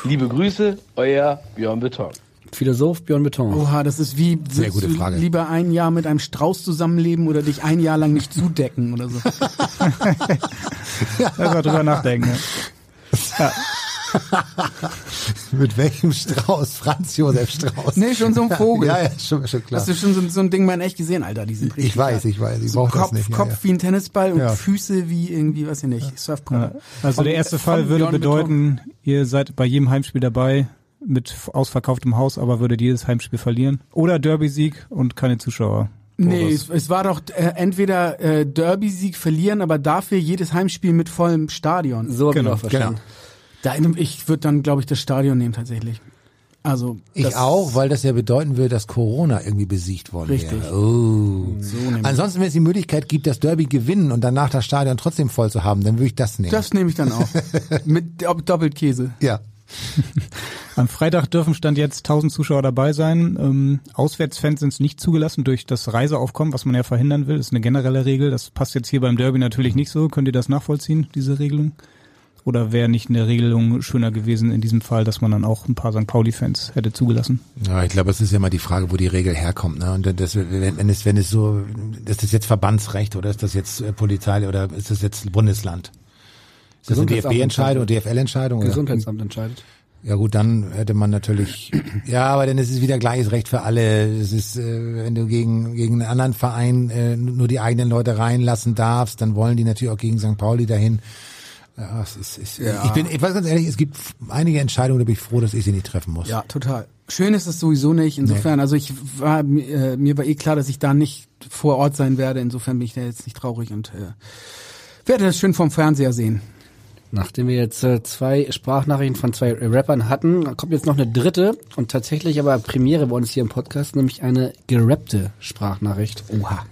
Liebe Grüße, euer Björn Beton. Philosoph Björn Beton. Oha, das ist wie, Sehr gute du Frage. lieber ein Jahr mit einem Strauß zusammenleben oder dich ein Jahr lang nicht zudecken oder so? Einfach drüber nachdenken. Ja. Mit welchem Strauß? Franz Josef Strauß. nee, schon so ein Vogel. Ja, ja, schon, schon klar. Hast du schon so, so ein Ding mal in echt gesehen, Alter? Die sind richtig Ich weiß, ich weiß, ich so brauch das Kopf, nicht, ja, Kopf ja. wie ein Tennisball und Ja. Füße wie irgendwie, weiß ich nicht. Ja. Also Von- der erste Fall würde bedeuten, ihr seid bei jedem Heimspiel dabei mit ausverkauftem Haus, aber würdet jedes Heimspiel verlieren. Oder Derby-Sieg und keine Zuschauer. Nee, es, es war doch äh, entweder äh, Derby-Sieg verlieren, aber dafür jedes Heimspiel mit vollem Stadion. So Genau, ich auch verstanden. Da, ich würde dann, glaube ich, das Stadion nehmen tatsächlich. Also Ich auch, weil das ja bedeuten würde, dass Corona irgendwie besiegt worden Richtig. wäre. Oh. So. Ansonsten, wenn es die Möglichkeit gibt, das Derby gewinnen und danach das Stadion trotzdem voll zu haben, dann würde ich das nehmen. Das nehme ich dann auch. mit Dopp- Doppelkäse. ja. Am Freitag dürfen Stand jetzt 1000 Zuschauer dabei sein. Ähm, Auswärtsfans sind nicht zugelassen durch das Reiseaufkommen, was man ja verhindern will. Das ist eine generelle Regel. Das passt jetzt hier beim Derby natürlich nicht so. Könnt ihr das nachvollziehen, diese Regelung? Oder wäre nicht eine Regelung schöner gewesen in diesem Fall, dass man dann auch ein paar St. Pauli-Fans hätte zugelassen? Ja, ich glaube, es ist ja immer die Frage, wo die Regel herkommt. Ne? Und das, wenn, wenn es, wenn es so, ist das jetzt Verbandsrecht oder ist das jetzt äh, Polizei oder ist das jetzt Bundesland? Ist das eine DFB-Entscheidung, DFL-Entscheidung? oder? Gesundheitsamt entscheidet. Ja gut, dann hätte man natürlich, ja, aber dann ist es wieder gleiches Recht für alle. Es ist, äh, wenn du gegen gegen einen anderen Verein äh, nur die eigenen Leute reinlassen darfst, dann wollen die natürlich auch gegen St. Pauli dahin. Ja, es ist, es, Ja. ich bin, ich weiß ganz ehrlich, es gibt einige Entscheidungen, da bin ich froh, dass ich sie nicht treffen muss. Ja, total. Schön ist es sowieso nicht. Insofern, also ich war äh, mir war eh klar, dass ich da nicht vor Ort sein werde. Insofern bin ich da jetzt nicht traurig und äh, werde das schön vom Fernseher sehen. Nachdem wir jetzt äh, zwei Sprachnachrichten von zwei Rappern hatten, kommt jetzt noch eine dritte und tatsächlich aber Premiere bei uns hier im Podcast, nämlich eine gerappte Sprachnachricht. Oha.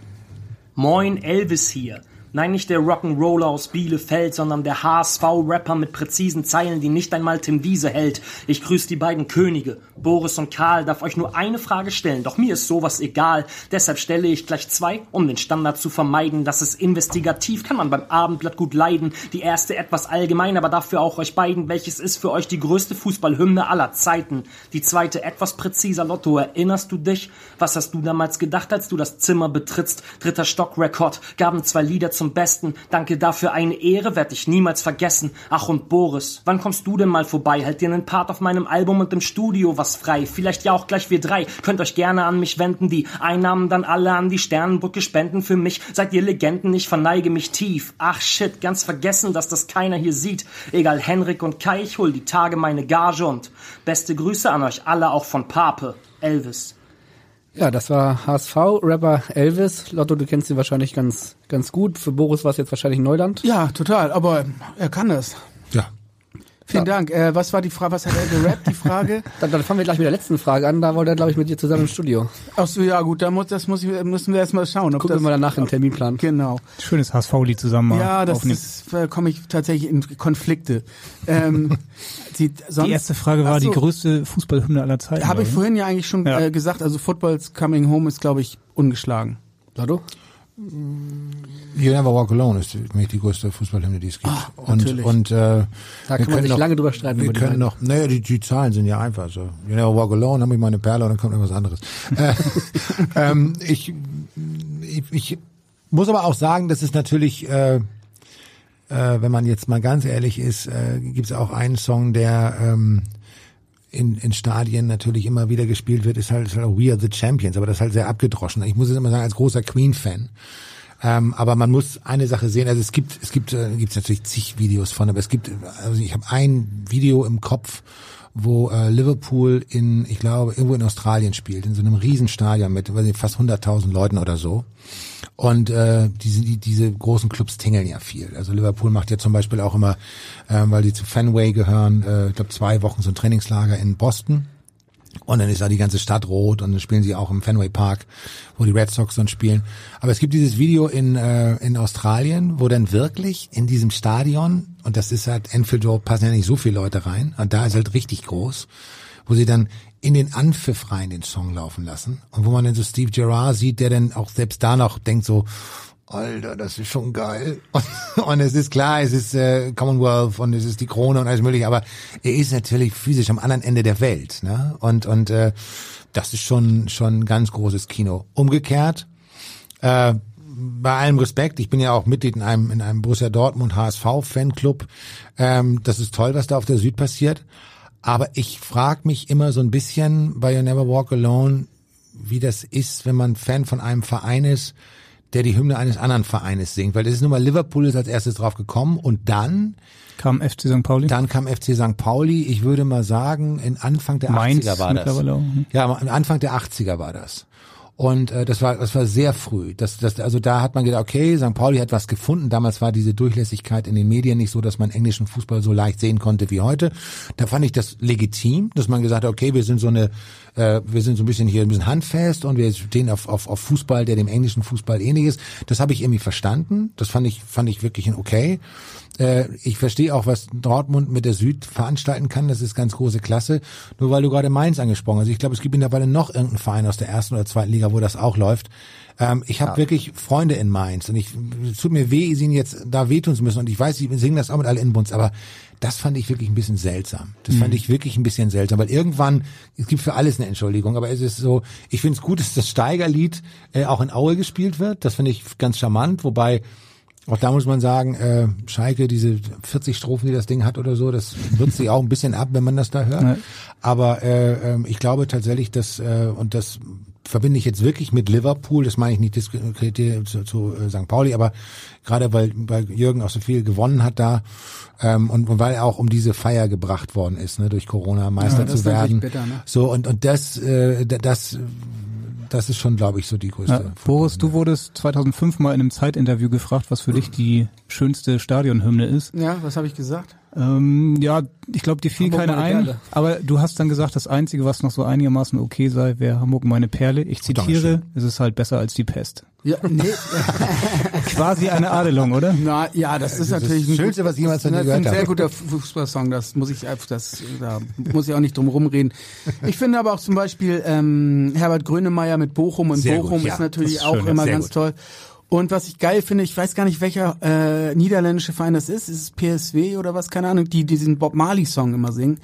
Moin, Elvis hier. Nein, nicht der Rock'n'Roller aus Bielefeld, sondern der HSV-Rapper mit präzisen Zeilen, die nicht einmal Tim Wiese hält. Ich grüße die beiden Könige. Boris und Karl darf euch nur eine Frage stellen, doch mir ist sowas egal. Deshalb stelle ich gleich zwei, um den Standard zu vermeiden. Das ist investigativ, kann man beim Abendblatt gut leiden. Die erste etwas allgemein, aber dafür auch euch beiden. Welches ist für euch die größte Fußballhymne aller Zeiten? Die zweite etwas präziser Lotto. Erinnerst du dich? Was hast du damals gedacht, als du das Zimmer betrittst? Dritter Stockrekord, gaben zwei Lieder zum Besten. Danke dafür, eine Ehre, werd ich niemals vergessen. Ach und Boris, wann kommst du denn mal vorbei? Halt dir einen Part auf meinem Album und im Studio was frei. Vielleicht ja auch gleich wir drei. Könnt euch gerne an mich wenden. Die Einnahmen dann alle an die Sternenbrücke spenden. Für mich seid ihr Legenden, ich verneige mich tief. Ach shit, ganz vergessen, dass das keiner hier sieht. Egal, Henrik und Kai, ich hol die Tage meine Gage und beste Grüße an euch alle, auch von Pape. Elvis. Ja, das war HSV-Rapper Elvis. Lotto, du kennst ihn wahrscheinlich ganz, ganz gut. Für Boris war es jetzt wahrscheinlich Neuland. Ja, total, aber er kann das. Ja. Vielen Dank. Äh, was war die Frage, was hat er gerappt, die Frage? Dann, dann fangen wir gleich mit der letzten Frage an. Da wollte er, glaube ich, mit dir zusammen im Studio. Ach so, ja gut, da muss, das muss ich, müssen wir erstmal schauen. Ob Gucken das, wir mal danach im Terminplan. Genau. Schönes HSV-Lied zusammen Ja, das aufnehmen. ist, da komme ich tatsächlich in Konflikte. Ähm, die, sonst, die erste Frage war so, die größte Fußballhymne aller Zeiten. Habe ich vorhin ja eigentlich schon Ja. äh, gesagt, also Football's Coming Home ist, glaube ich, ungeschlagen. Lotto? You Never Walk Alone ist für mich die größte Fußballhymne, die es gibt. Und natürlich. und äh, Da kann man können sich noch, lange drüber streiten. Wir können noch, naja, die, die Zahlen sind ja einfach so. You Never Walk Alone, habe ich meine Perle und dann kommt irgendwas anderes. äh, ähm, ich, ich, ich muss aber auch sagen, dass es natürlich, äh, äh, wenn man jetzt mal ganz ehrlich ist, äh, gibt es auch einen Song, der ähm, in, in Stadien natürlich immer wieder gespielt wird, ist halt, ist halt We Are the Champions, aber das ist halt sehr abgedroschen. Ich muss es immer sagen, als großer Queen-Fan. Ähm, aber man muss eine Sache sehen, also es gibt, es gibt, äh, gibt's natürlich zig Videos von, aber es gibt, also ich habe ein Video im Kopf, wo äh, Liverpool in, ich glaube, irgendwo in Australien spielt, in so einem Riesenstadion mit weiß nicht, fast 100.000 Leuten oder so. Und äh, diese, die, diese großen Clubs tingeln ja viel. Also Liverpool macht ja zum Beispiel auch immer, äh, weil die zu Fenway gehören, äh, ich glaube zwei Wochen so ein Trainingslager in Boston. Und dann ist da die ganze Stadt rot und dann spielen sie auch im Fenway Park, wo die Red Sox dann spielen. Aber es gibt dieses Video in, äh, in Australien, wo dann wirklich in diesem Stadion, und das ist halt, Enfield Road passen ja nicht so viele Leute rein, und da ist halt richtig groß, wo sie dann in den Anpfiff rein den Song laufen lassen. Und wo man dann so Steve Gerrard sieht, der dann auch selbst da noch denkt so, Alter, das ist schon geil. Und, und es ist klar, es ist äh, Commonwealth und es ist die Krone und alles mögliche, aber er ist natürlich physisch am anderen Ende der Welt. Ne? Und, und äh, das ist schon, schon ganz großes Kino. Umgekehrt, äh, bei allem Respekt, ich bin ja auch Mitglied in einem, in einem Borussia Dortmund HSV Fanclub. Ähm, das ist toll, was da auf der Süd passiert. Aber ich frage mich immer so ein bisschen bei You Never Walk Alone, wie das ist, wenn man Fan von einem Verein ist, der die Hymne eines anderen Vereines singt. Weil das ist nun mal Liverpool ist als erstes drauf gekommen und dann Kam FC St. Pauli? dann kam FC St. Pauli. Ich würde mal sagen, in Anfang der Mainz 80er war das. hm. Ja, Anfang der 80er war das. Und äh, das war das war sehr früh. Das, das, also da hat man gedacht, okay, St. Pauli hat was gefunden. Damals war diese Durchlässigkeit in den Medien nicht so, dass man englischen Fußball so leicht sehen konnte wie heute. Da fand ich das legitim, dass man gesagt hat, okay, wir sind so eine, äh, wir sind so ein bisschen hier ein bisschen handfest und wir stehen auf, auf, auf Fußball, der dem englischen Fußball ähnlich ist. Das habe ich irgendwie verstanden. Das fand ich fand ich wirklich okay. Äh, ich verstehe auch, was Dortmund mit der Süd veranstalten kann. Das ist ganz große Klasse. Nur weil du gerade Mainz angesprochen hast. Ich glaube, es gibt mittlerweile noch irgendeinen Verein aus der ersten oder zweiten Liga, wo das auch läuft. Ähm, ich habe wirklich Freunde in Mainz und ich es tut mir weh, sie ihnen jetzt da wehtun zu müssen. Und ich weiß, sie singen das auch mit alle Inbunds, aber das fand ich wirklich ein bisschen seltsam. Das fand ich wirklich ein bisschen seltsam, weil irgendwann, es gibt für alles eine Entschuldigung, aber es ist so, ich finde es gut, dass das Steigerlied äh, auch in Aue gespielt wird. Das finde ich ganz charmant, wobei auch da muss man sagen, äh, Schalke, diese 40 Strophen, die das Ding hat oder so, das nutzt sich auch ein bisschen ab, wenn man das da hört. Ja. Aber äh, ähm, ich glaube tatsächlich, dass, äh, und das verbinde ich jetzt wirklich mit Liverpool, das meine ich nicht zu, zu äh, St. Pauli, aber gerade weil, weil Jürgen auch so viel gewonnen hat da ähm, und, und weil er auch um diese Feier gebracht worden ist, ne, durch Corona Meister Ja, das zu werden. bitter, ne? So und und das, äh, das das ist schon, glaube ich, so die größte. Ja, Boris, du wurdest 2005 mal in einem Zeitinterview gefragt, was für dich die schönste Stadionhymne ist. Ja, was habe ich gesagt? Ähm, ja, ich glaube, dir fiel Hamburg keine ein. Perle. Aber du hast dann gesagt, das Einzige, was noch so einigermaßen okay sei, wäre Hamburg meine Perle. Ich zitiere, es ist halt besser als die Pest. Ja, nee. Quasi eine Adelung, oder? Na, ja, das ist Das natürlich ist das Schönste, was ich jemals von dir das ist gehört ein sehr habe. guter Fußballsong. Das muss ich einfach, das, da muss ich auch nicht drum rumreden. Ich finde aber auch zum Beispiel ähm, Herbert Grönemeyer mit Bochum und Sehr gut, Bochum ja, ist natürlich auch schön, immer ganz gut. toll. Und was ich geil finde, ich weiß gar nicht, welcher äh, niederländische Verein das ist. Ist es PSW oder was? Keine Ahnung. Die diesen Bob Marley Song immer singen.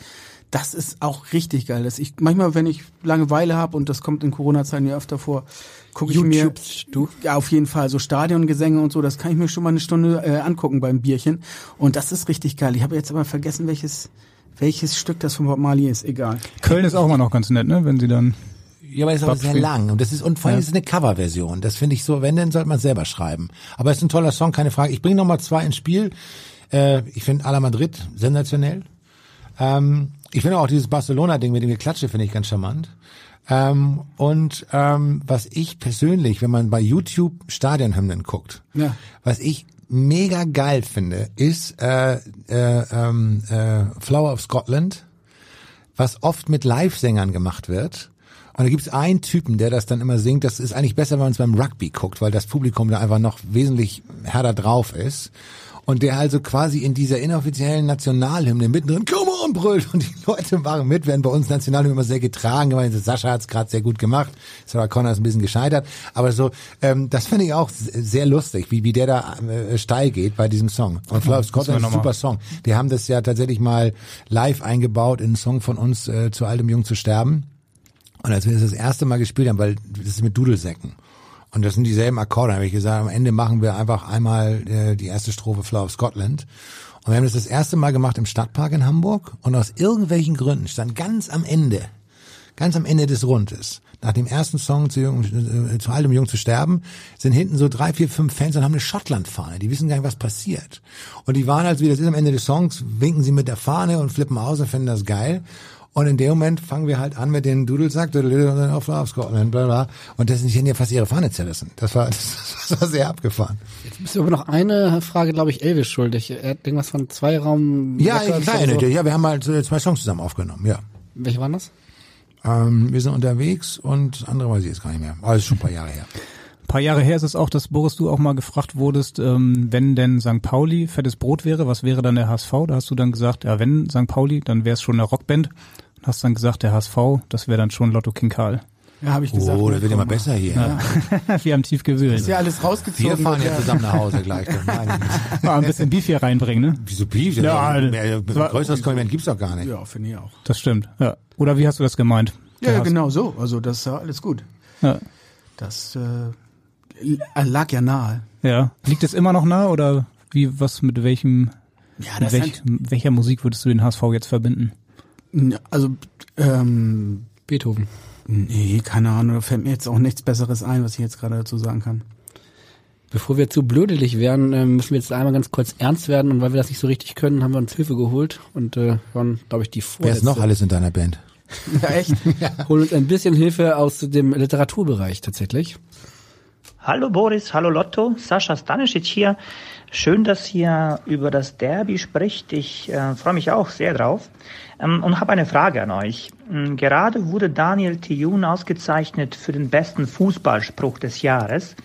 Das ist auch richtig geil. Das ich manchmal, wenn ich Langeweile habe und das kommt in Corona-Zeiten ja öfter vor, gucke ich mir du? ja auf jeden Fall so Stadiongesänge und so. Das kann ich mir schon mal eine Stunde äh, angucken beim Bierchen. Und das ist richtig geil. Ich habe jetzt aber vergessen, welches welches Stück das von Bob Marley ist. Egal. Köln ist auch mal noch ganz nett, ne? Wenn sie dann. Ja, aber es ist aber sehr lang und das ist und vor allem Ja. ist es eine Coverversion. Das finde ich so, wenn dann sollte man selber schreiben. Aber es ist ein toller Song, keine Frage. Ich bringe noch mal zwei ins Spiel. Äh, ich finde Ala Madrid sensationell. Ähm, ich finde auch dieses Barcelona-Ding mit dem Geklatsche finde ich ganz charmant. Ähm, und ähm, was ich persönlich, wenn man bei YouTube Stadionhymnen guckt, Ja. was ich mega geil finde, ist äh, äh, ähm, äh, Flower of Scotland, was oft mit Live-Sängern gemacht wird. Und da gibt's einen Typen, der das dann immer singt. Das ist eigentlich besser, wenn man es beim Rugby guckt, weil das Publikum da einfach noch wesentlich härter drauf ist. Und der also quasi in dieser inoffiziellen Nationalhymne mittendrin Come on brüllt und die Leute machen mit, werden bei uns Nationalhymne immer sehr getragen. Ich meine, Sascha hat's gerade sehr gut gemacht, Sarah Connor ist ein bisschen gescheitert, aber so, ähm, das finde ich auch sehr lustig, wie, wie der da äh, steil geht bei diesem Song. Und of Scotland ist ein super Song. Die haben das ja tatsächlich mal live eingebaut in einen Song von uns äh, zu Altem Jung zu sterben. Und als wir das das erste Mal gespielt haben, weil das ist mit Dudelsäcken. Und das sind dieselben Akkorde, habe ich gesagt, am Ende machen wir einfach einmal äh, die erste Strophe Flower of Scotland. Und wir haben das das erste Mal gemacht im Stadtpark in Hamburg. Und aus irgendwelchen Gründen stand ganz am Ende, ganz am Ende des Rundes, nach dem ersten Song zu, Jung, äh, zu Altem Jung zu sterben, sind hinten so drei, vier, fünf Fans und haben eine Schottland-Fahne. Die wissen gar nicht, was passiert. Und die waren also, wie das ist am Ende des Songs, winken sie mit der Fahne und flippen aus und finden das geil. Und in dem Moment fangen wir halt an mit den Dudelsack, auf Scotland, bla bla. Und das, haben ja fast ihre Fahne zerrissen. Das war, das, war sehr abgefahren. Jetzt bist du aber noch eine Frage, glaube ich, Elvis schuldig. Er hat irgendwas von Zweiraum. Ja, Records klar, oder so. ja, wir haben halt zwei Songs zusammen aufgenommen, ja. Welche waren das? Ähm, wir sind unterwegs und andere weiß ich jetzt gar nicht mehr. Aber das ist schon ein paar Jahre her. Ein paar Jahre her ist es auch, dass Boris du auch mal gefragt wurdest, ähm, wenn denn St. Pauli fettes Brot wäre, was wäre dann der HSV? Da hast du dann gesagt, ja, wenn St. Pauli, dann wäre es schon eine Rockband. Hast dann gesagt, der HSV, das wäre dann schon Lotto King Karl. Ja, habe ich gesagt. Oh, das wird immer mal. besser hier. Ja. Wir haben tief gewühlt. Ist ja alles rausgezogen. Wir fahren ja zusammen nach Hause gleich. Mal ein bisschen Beef hier reinbringen, ne? Wieso Beef? Ja, mehr, das war- größeres Kompliment gibt's doch gar nicht. Ja, finde ich auch. Das stimmt, ja. Oder wie hast du das gemeint? Ja, ja, genau so. Also das ist ja alles gut. Ja. Das äh, lag ja nahe. Ja. Liegt es immer noch nah oder wie, was, mit welchem, Ja, mit das welch, hat- welcher Musik würdest du den HSV jetzt verbinden? Ja, Also ähm, Beethoven. Nee, keine Ahnung. Da fällt mir jetzt auch nichts Besseres ein, was ich jetzt gerade dazu sagen kann. Bevor wir zu blödelig werden, äh, müssen wir jetzt einmal ganz kurz ernst werden und weil wir das nicht so richtig können, haben wir uns Hilfe geholt und äh, hören, glaube ich, die Wer ist vorletzte. noch alles in deiner Band? Ja, echt? Holen uns ein bisschen Hilfe aus dem Literaturbereich tatsächlich. Hallo Boris, hallo Lotto, Sascha Stanisic hier. Schön, dass ihr über das Derby spricht. Ich äh, freue mich auch sehr drauf ähm, und habe eine Frage an euch. Ähm, Gerade wurde Daniel Thijun ausgezeichnet für den besten Fußballspruch des Jahres.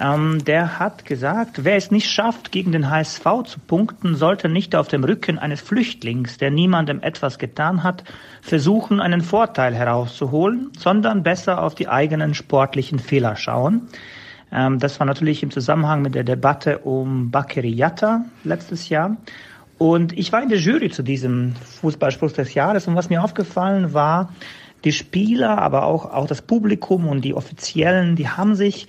Ähm, der hat gesagt, wer es nicht schafft, gegen den HSV zu punkten, sollte nicht auf dem Rücken eines Flüchtlings, der niemandem etwas getan hat, versuchen, einen Vorteil herauszuholen, sondern besser auf die eigenen sportlichen Fehler schauen. Ähm, das war natürlich im Zusammenhang mit der Debatte um Bakary Yatta letztes Jahr. Und ich war in der Jury zu diesem Fußballspruch des Jahres und was mir aufgefallen war, die Spieler, aber auch, auch das Publikum und die Offiziellen, die haben sich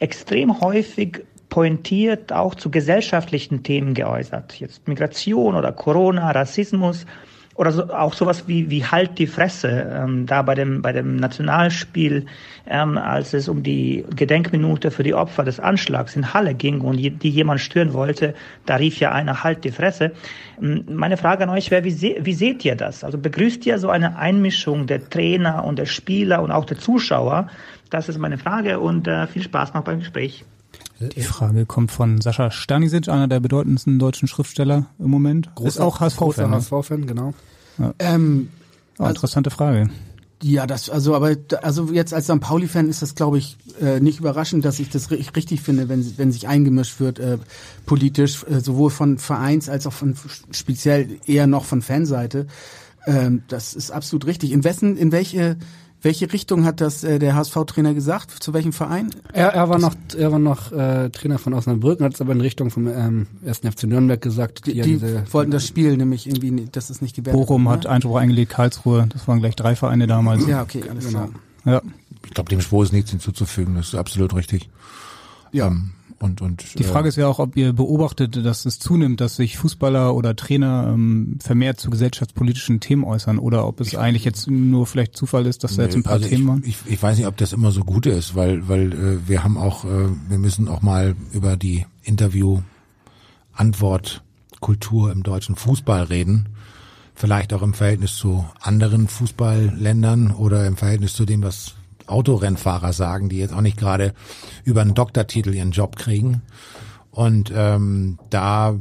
extrem häufig pointiert auch zu gesellschaftlichen Themen geäußert. Jetzt Migration oder Corona, Rassismus. Oder so, auch sowas wie, wie Halt die Fresse, ähm, da bei dem, bei dem Nationalspiel, ähm, als es um die Gedenkminute für die Opfer des Anschlags in Halle ging und je, die jemand stören wollte, da rief ja einer Halt die Fresse. Ähm, Meine Frage an euch wäre, wie, se wie seht ihr das? Also begrüßt ihr so eine Einmischung der Trainer und der Spieler und auch der Zuschauer? Das ist meine Frage und äh, viel Spaß noch beim Gespräch. Die Frage kommt von Sascha Stanisic, einer der bedeutendsten deutschen Schriftsteller im Moment. ist auch HSV-Fan. Großer ne? HSV-Fan, genau. Ja. Ähm, Oh, interessante Frage. Ja, das, also, aber, also jetzt als St. Pauli-Fan ist das, glaube ich, äh, nicht überraschend, dass ich das ri- richtig finde, wenn, wenn sich eingemischt wird, äh, politisch, äh, sowohl von Vereins- als auch von speziell eher noch von Fanseite. Ähm, das ist absolut richtig. In wessen, in welche, welche Richtung hat das äh, der HSV-Trainer gesagt? Zu welchem Verein? Er, er war noch, er war noch äh, Trainer von Osnabrück und hat es aber in Richtung vom ähm, 1. FC Nürnberg gesagt. Die, ja die diese- wollten das Spiel nämlich irgendwie, das ist nicht gewertet. Bochum wurde, hat ne? Einspruch eingelegt, Karlsruhe, das waren gleich drei Vereine damals. Ja, okay, alles klar. Ja. Ich glaube, dem Spruch ist nichts hinzuzufügen. Das ist absolut richtig. Ja. Ähm, und, und, Die Frage ist ja auch, ob ihr beobachtet, dass es zunimmt, dass sich Fußballer oder Trainer ähm, vermehrt zu gesellschaftspolitischen Themen äußern oder ob es eigentlich jetzt nur vielleicht Zufall ist, dass da jetzt ein paar also Themen waren. ich, ich, ich weiß nicht, ob das immer so gut ist, weil, weil äh, wir haben auch, äh, wir müssen auch mal über die Interview-Antwort-Kultur im deutschen Fußball reden. Vielleicht auch im Verhältnis zu anderen Fußballländern oder im Verhältnis zu dem, was Autorennfahrer sagen, die jetzt auch nicht gerade über einen Doktortitel ihren Job kriegen. Und ähm, da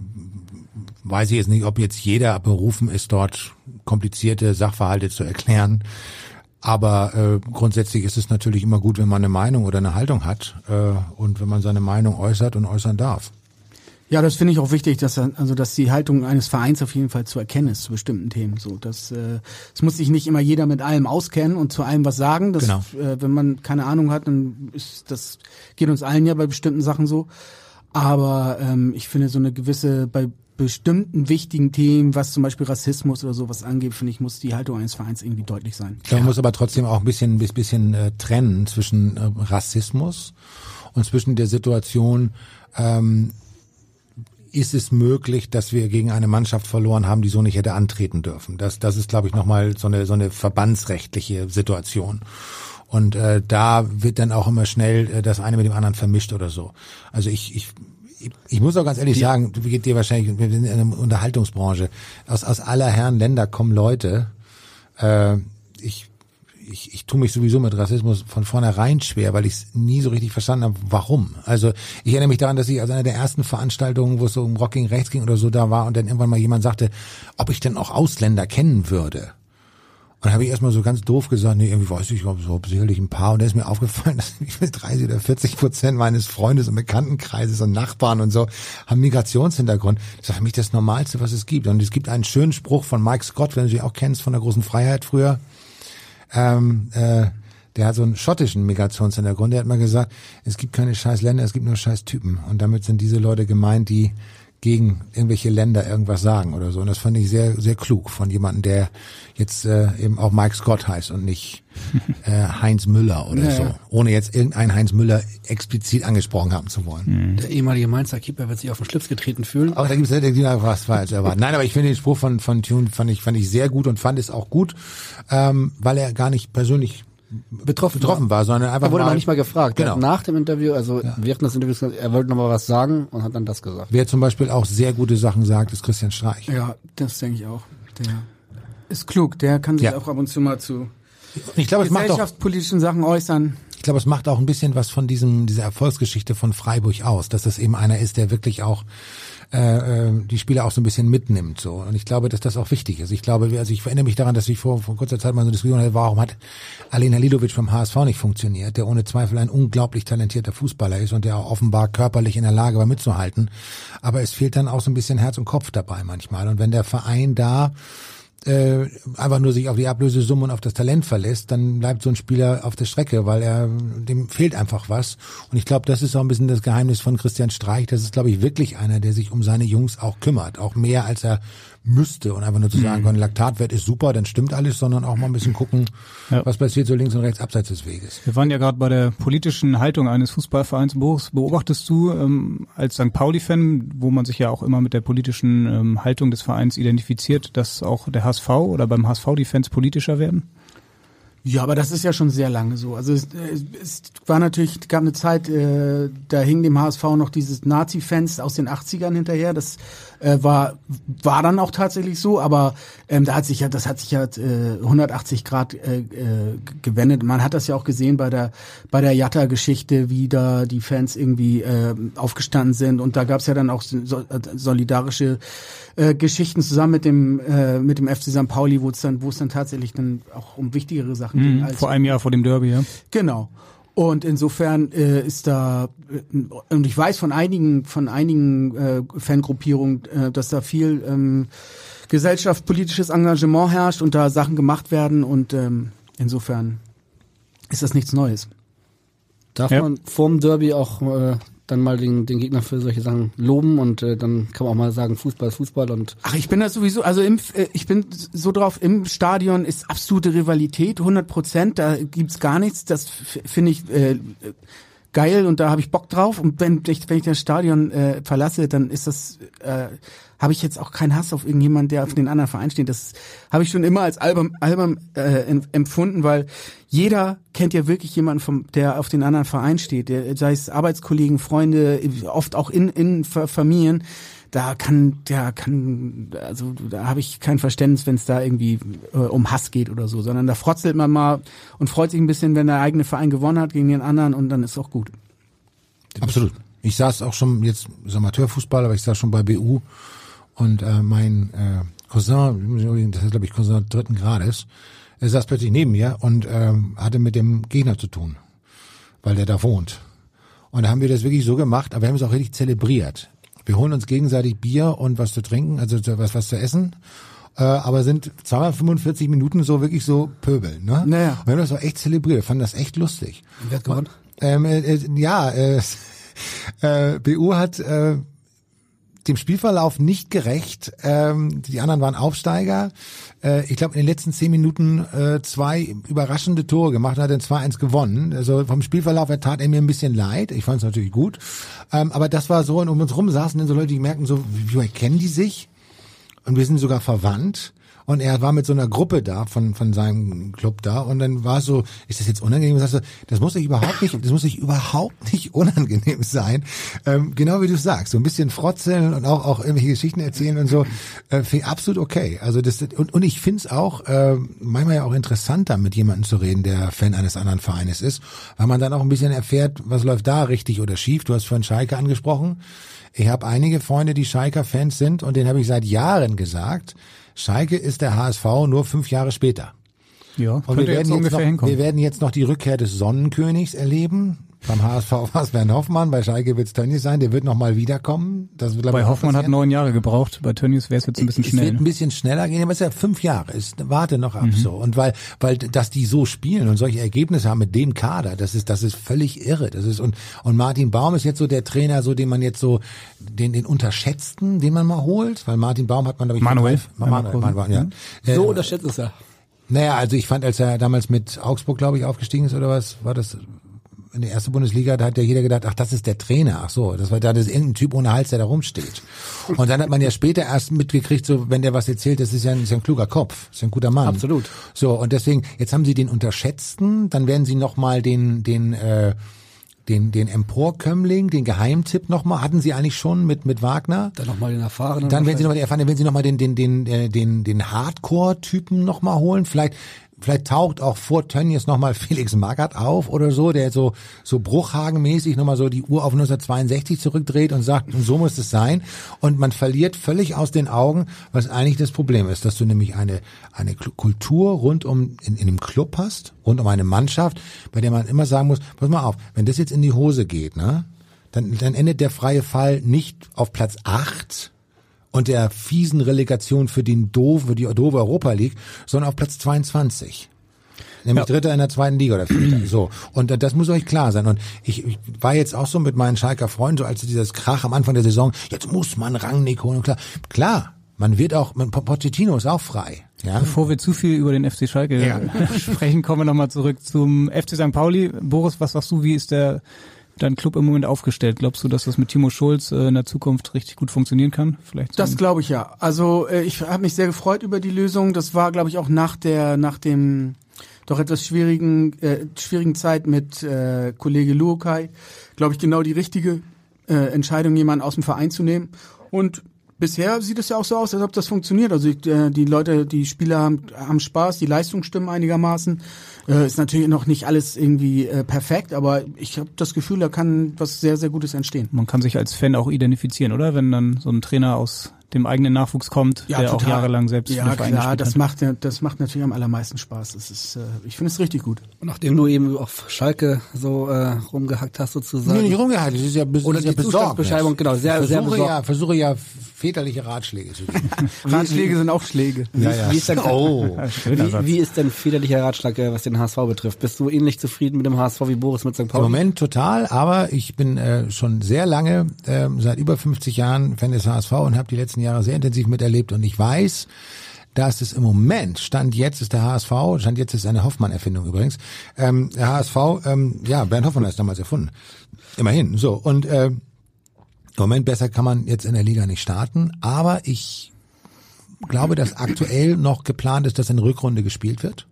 weiß ich jetzt nicht, ob jetzt jeder berufen ist, dort komplizierte Sachverhalte zu erklären. Aber äh, grundsätzlich ist es natürlich immer gut, wenn man eine Meinung oder eine Haltung hat äh, und wenn man seine Meinung äußert und äußern darf. Ja, das finde ich auch wichtig, dass also dass die Haltung eines Vereins auf jeden Fall zu erkennen ist zu bestimmten Themen. So, das äh, es muss sich nicht immer jeder mit allem auskennen und zu allem was sagen. Das, Genau. äh, wenn man keine Ahnung hat, dann ist das geht uns allen ja bei bestimmten Sachen so. Aber ähm, ich finde so eine gewisse bei bestimmten wichtigen Themen, was zum Beispiel Rassismus oder sowas angeht, finde ich, muss die Haltung eines Vereins irgendwie deutlich sein. Man muss aber trotzdem auch ein bisschen, ein bisschen äh, trennen zwischen äh, Rassismus und zwischen der Situation, ähm, ist es möglich, dass wir gegen eine Mannschaft verloren haben, die so nicht hätte antreten dürfen. Das, das ist, glaube ich, nochmal so eine, so eine verbandsrechtliche Situation. Und äh, da wird dann auch immer schnell äh, das eine mit dem anderen vermischt oder so. Also ich, ich, ich, muss auch ganz ehrlich sagen, du geht dir wahrscheinlich, wir sind in einer Unterhaltungsbranche. Aus, aus aller Herren Länder kommen Leute. Äh, ich ich, ich tue mich sowieso mit Rassismus von vornherein schwer, weil ich es nie so richtig verstanden habe, warum. Also ich erinnere mich daran, dass ich als einer der ersten Veranstaltungen, wo es so um Rock gegen Rechts ging oder so da war und dann irgendwann mal jemand sagte, ob ich denn auch Ausländer kennen würde. Und dann habe ich erstmal so ganz doof gesagt, nee, irgendwie weiß ich, ich so sicherlich ein paar. Und da ist mir aufgefallen, dass ich weiß, 30 oder 40 Prozent meines Freundes und Bekanntenkreises und Nachbarn und so haben Migrationshintergrund. Das ist für mich das Normalste, was es gibt. Und es gibt einen schönen Spruch von Mike Scott, wenn du ihn auch kennst, von der großen Freiheit früher. Ähm, äh, der hat so einen schottischen Migrationshintergrund. Der hat mal gesagt, es gibt keine scheiß Länder, es gibt nur scheiß Typen. Und damit sind diese Leute gemeint, die gegen irgendwelche Länder irgendwas sagen oder so. Und das fand ich sehr, sehr klug von jemandem, der jetzt äh, eben auch Mike Scott heißt und nicht äh, Heinz Müller oder Ja, so. ja. Ohne jetzt irgendeinen Heinz Müller explizit angesprochen haben zu wollen. Der ehemalige Mainzer Keeper wird sich auf den Schlips getreten fühlen. Aber da gibt es was falsch erwarten. Nein, aber ich finde den Spruch von, von Tune fand ich, fand ich sehr gut und fand es auch gut, ähm, weil er gar nicht persönlich betroffen, betroffen war, sondern einfach Er wurde mal, noch nicht mal gefragt. Er Genau. nach dem Interview, also während des Interviews, gesagt, er wollte noch mal was sagen und hat dann das gesagt. Wer zum Beispiel auch sehr gute Sachen sagt, ist Christian Streich. Ja, das denke ich auch. Der ist klug, der kann sich Ja. auch ab und zu mal zu Ich glaube, es macht auch, gesellschaftspolitischen Sachen äußern. ich glaube, es macht auch ein bisschen was von diesem, dieser Erfolgsgeschichte von Freiburg aus, dass das eben einer ist, der wirklich auch äh, äh, die Spieler auch so ein bisschen mitnimmt. So. Und ich glaube, dass das auch wichtig ist. Ich glaube, also ich erinnere mich daran, dass ich vor, vor kurzer Zeit mal so eine Diskussion hatte, warum hat Alena Lilovic vom HSV nicht funktioniert, der ohne Zweifel ein unglaublich talentierter Fußballer ist und der auch offenbar körperlich in der Lage war mitzuhalten. Aber es fehlt dann auch so ein bisschen Herz und Kopf dabei manchmal. Und wenn der Verein da äh, einfach nur sich auf die Ablösesumme und auf das Talent verlässt, dann bleibt so ein Spieler auf der Strecke, weil er dem fehlt einfach was. Und ich glaube, das ist auch ein bisschen das Geheimnis von Christian Streich. Das ist, glaube ich, wirklich einer, der sich um seine Jungs auch kümmert, auch mehr als er müsste und einfach nur zu sagen, Mhm. kann, Laktatwert ist super, dann stimmt alles, sondern auch mal ein bisschen gucken, was passiert so links und rechts abseits des Weges. Wir waren ja gerade bei der politischen Haltung eines Fußballvereins. Boris, beobachtest du ähm, als St. Pauli-Fan, wo man sich ja auch immer mit der politischen ähm, Haltung des Vereins identifiziert, dass auch der HSV oder beim HSV die Fans politischer werden? Ja, aber das ist ja schon sehr lange so. Also es, äh, es war natürlich, es gab eine Zeit, äh, da hing dem HSV noch dieses Nazi-Fans aus den 80ern hinterher. Das äh, war war dann auch tatsächlich so, aber ähm, da hat sich ja, das hat sich ja äh, 180 Grad äh, äh, gewendet. Man hat das ja auch gesehen bei der bei der Jatta-Geschichte, wie da die Fans irgendwie äh, aufgestanden sind und da gab es ja dann auch so, äh, solidarische äh, Geschichten zusammen mit dem äh, mit dem FC St. Pauli, wo es dann wo es dann tatsächlich dann auch um wichtigere Sachen ging Mhm, als vor einem Jahr vor dem Derby, ja. Genau. Und insofern äh, ist da äh, und ich weiß von einigen von einigen äh, Fangruppierungen, äh, dass da viel ähm, gesellschaftspolitisches Engagement herrscht und da Sachen gemacht werden und ähm, insofern ist das nichts Neues. Darf man vorm Derby auch äh, dann mal den, den Gegner für solche Sachen loben und äh, dann kann man auch mal sagen, Fußball ist Fußball und Ach, ich bin da sowieso, also im, äh, ich bin so drauf, im Stadion ist absolute Rivalität, 100 Prozent, da gibt's gar nichts, das finde ich äh, geil und da habe ich Bock drauf. Und wenn ich, wenn ich das Stadion äh, verlasse, dann ist das, äh, habe ich jetzt auch keinen Hass auf irgendjemanden, der auf den anderen Verein steht, das habe ich schon immer als albern, albern äh, em- empfunden, weil jeder kennt ja wirklich jemanden, vom, der auf den anderen Verein steht, der, sei es Arbeitskollegen, Freunde, oft auch in, in Fa- Familien, da kann, der kann, also da habe ich kein Verständnis, wenn es da irgendwie äh, um Hass geht oder so, sondern da frotzelt man mal und freut sich ein bisschen, wenn der eigene Verein gewonnen hat gegen den anderen und dann ist auch gut. Absolut. Ich saß auch schon jetzt ist Amateurfußball, aber ich saß schon bei BU und äh, mein äh, Cousin, das ist glaube ich Cousin dritten Grades, er saß plötzlich neben mir und ähm, hatte mit dem Gegner zu tun, weil der da wohnt. Und da haben wir das wirklich so gemacht, aber wir haben es auch richtig zelebriert. Wir holen uns gegenseitig Bier und was zu trinken, also was was zu essen. Äh, aber sind 245 Minuten so wirklich so pöbeln, ne? Naja. Wir haben das auch echt zelebriert, wir fanden das echt lustig. wer hat gewonnen? Ähm, äh, äh, ja, äh, äh, BU hat äh, dem Spielverlauf nicht gerecht. Ähm, die anderen waren Aufsteiger. Äh, ich glaube, in den letzten zehn Minuten äh, zwei überraschende Tore gemacht und hat dann 2-1 gewonnen. Also vom Spielverlauf her tat er mir ein bisschen leid. Ich fand es natürlich gut. Ähm, aber das war so, und um uns rum saßen dann so Leute, die merken so, wie, wie kennen die sich? Und wir sind sogar verwandt. Und er war mit so einer Gruppe da von von seinem Club da und dann war es so, ist das jetzt unangenehm? Sagst du, das muss sich überhaupt nicht, das muss sich überhaupt nicht unangenehm sein. Ähm, genau wie du sagst, so ein bisschen frotzeln und auch auch irgendwelche Geschichten erzählen und so, äh, ich absolut okay. Also das und und ich finde es auch äh, manchmal ja auch interessanter, mit jemandem zu reden, der Fan eines anderen Vereines ist, weil man dann auch ein bisschen erfährt, was läuft da richtig oder schief. Du hast vorhin Schalke angesprochen. Ich habe einige Freunde, die Schalker-Fans sind und denen habe ich seit Jahren gesagt, Schalke ist der HSV nur fünf Jahre später. Ja, Und wir werden, jetzt noch, wir werden jetzt noch die Rückkehr des Sonnenkönigs erleben. Beim HSV war es Bernd Hoffmann, bei Schalke wird es Tönnies sein, der wird nochmal wiederkommen. Das wird, Bei Hoffmann hat neun Jahre gebraucht, bei Tönnies wäre es jetzt ein bisschen es schnell. wird ein bisschen schneller gehen, aber es ist ja fünf Jahre. Es, warte noch ab Mhm. so. Und weil, weil, dass die so spielen und solche Ergebnisse haben mit dem Kader, das ist, das ist völlig irre. Das ist, und, und Martin Baum ist jetzt so der Trainer, so den man jetzt so, den, den unterschätzten, den man mal holt, weil Martin Baum hat man, glaube ich, Manuel. Manuel, Manuel, Manuel, ja. Äh, so unterschätzt ist er. naja, also ich fand, als er damals mit Augsburg, glaube ich, aufgestiegen ist oder was, war das in der ersten Bundesliga, da hat ja jeder gedacht, ach, das ist der Trainer. Ach so, das war da das ist irgendein Typ ohne Hals, der da rumsteht. Und dann hat man ja später erst mitgekriegt, so wenn der was erzählt, das ist ja ein, ist ja ein kluger Kopf, ist ja ein guter Mann. Absolut. So und deswegen, jetzt haben sie den unterschätzten, dann werden sie noch mal den den äh, den den Emporkömmling, den Geheimtipp noch mal hatten sie eigentlich schon mit mit Wagner. Dann nochmal den erfahrenen. Dann werden sie nochmal erfahren, wenn sie nochmal den, den, den, äh, den, den Hardcore-Typen nochmal holen. Vielleicht, vielleicht taucht auch vor Tönnies nochmal Felix Magath auf oder so, der so, so Bruchhagen-mäßig nochmal so die Uhr auf 1962 zurückdreht und sagt, und so muss es sein. Und man verliert völlig aus den Augen, was eigentlich das Problem ist, dass du nämlich eine, eine Kultur rund um, in, in einem Club hast, rund um eine Mannschaft, bei der man immer sagen muss, pass mal auf, wenn das jetzt in die Hose geht, ne? Dann, dann endet der freie Fall nicht auf Platz acht und der fiesen Relegation für den doof, für die doofe Europa League, sondern auf Platz 22. Nämlich Dritter in der zweiten Liga oder Vierter. So. Und äh, das muss euch klar sein. Und ich, ich war jetzt auch so mit meinen Schalker Freunden, so als dieses Krach am Anfang der Saison, jetzt muss man Rangnick holen. Und klar, klar, man wird auch, man, Pochettino ist auch frei. Ja? Bevor wir zu viel über den FC Schalke Ja. sprechen, kommen wir nochmal zurück zum FC St. Pauli. Boris, was sagst du, wie ist der dein Club im Moment aufgestellt? Glaubst du, dass das mit Timo Schulz äh, in der Zukunft richtig gut funktionieren kann? Vielleicht so Das glaube ich ja. Also äh, ich habe mich sehr gefreut über die Lösung. Das war, glaube ich, auch nach der, nach dem doch etwas schwierigen, äh, schwierigen Zeit mit äh, Kollege Luokai, glaube ich, genau die richtige äh, Entscheidung, jemanden aus dem Verein zu nehmen. Und bisher sieht es ja auch so aus, als ob das funktioniert. Also äh, die Leute, die Spieler haben, haben Spaß, die Leistungen stimmen einigermaßen. Äh, ist natürlich noch nicht alles irgendwie äh, perfekt, aber ich habe das Gefühl, da kann was sehr, sehr Gutes entstehen. Man kann sich als Fan auch identifizieren, oder? Wenn dann so ein Trainer aus dem eigenen Nachwuchs kommt, der auch jahrelang selbst ja, Verein klar, gespielt das hat. macht ja, das macht natürlich am allermeisten Spaß. Das ist, äh, ich finde es richtig gut. Und nachdem du eben auf Schalke so äh, rumgehackt hast sozusagen. Nee, nicht rumgehalten, das ist ja, bes Oder ist ja die besorgt. Genau, sehr, versuche besorgt. ja, versuche ja väterliche Ratschläge zu geben. Ratschläge sind auch Schläge. Wie, Ja, ja. wie, ist denn, Oh. Wie, wie ist denn väterlicher Ratschlag, äh, was den HSV betrifft? Bist du ähnlich zufrieden mit dem HSV wie Boris mit St. Im Pauli? Moment total, aber ich bin äh, schon sehr lange, äh, seit über 50 Jahren Fan des HSV und habe die letzten Jahre sehr intensiv miterlebt und ich weiß, dass es im Moment, Stand jetzt ist der HSV, Stand jetzt ist eine Hoffmann-Erfindung übrigens, ähm, der HSV, ähm, ja, Bernd Hoffmann hat es damals erfunden. Immerhin, so. Und äh, im Moment besser kann man jetzt in der Liga nicht starten, aber ich glaube, dass aktuell noch geplant ist, dass eine Rückrunde gespielt wird.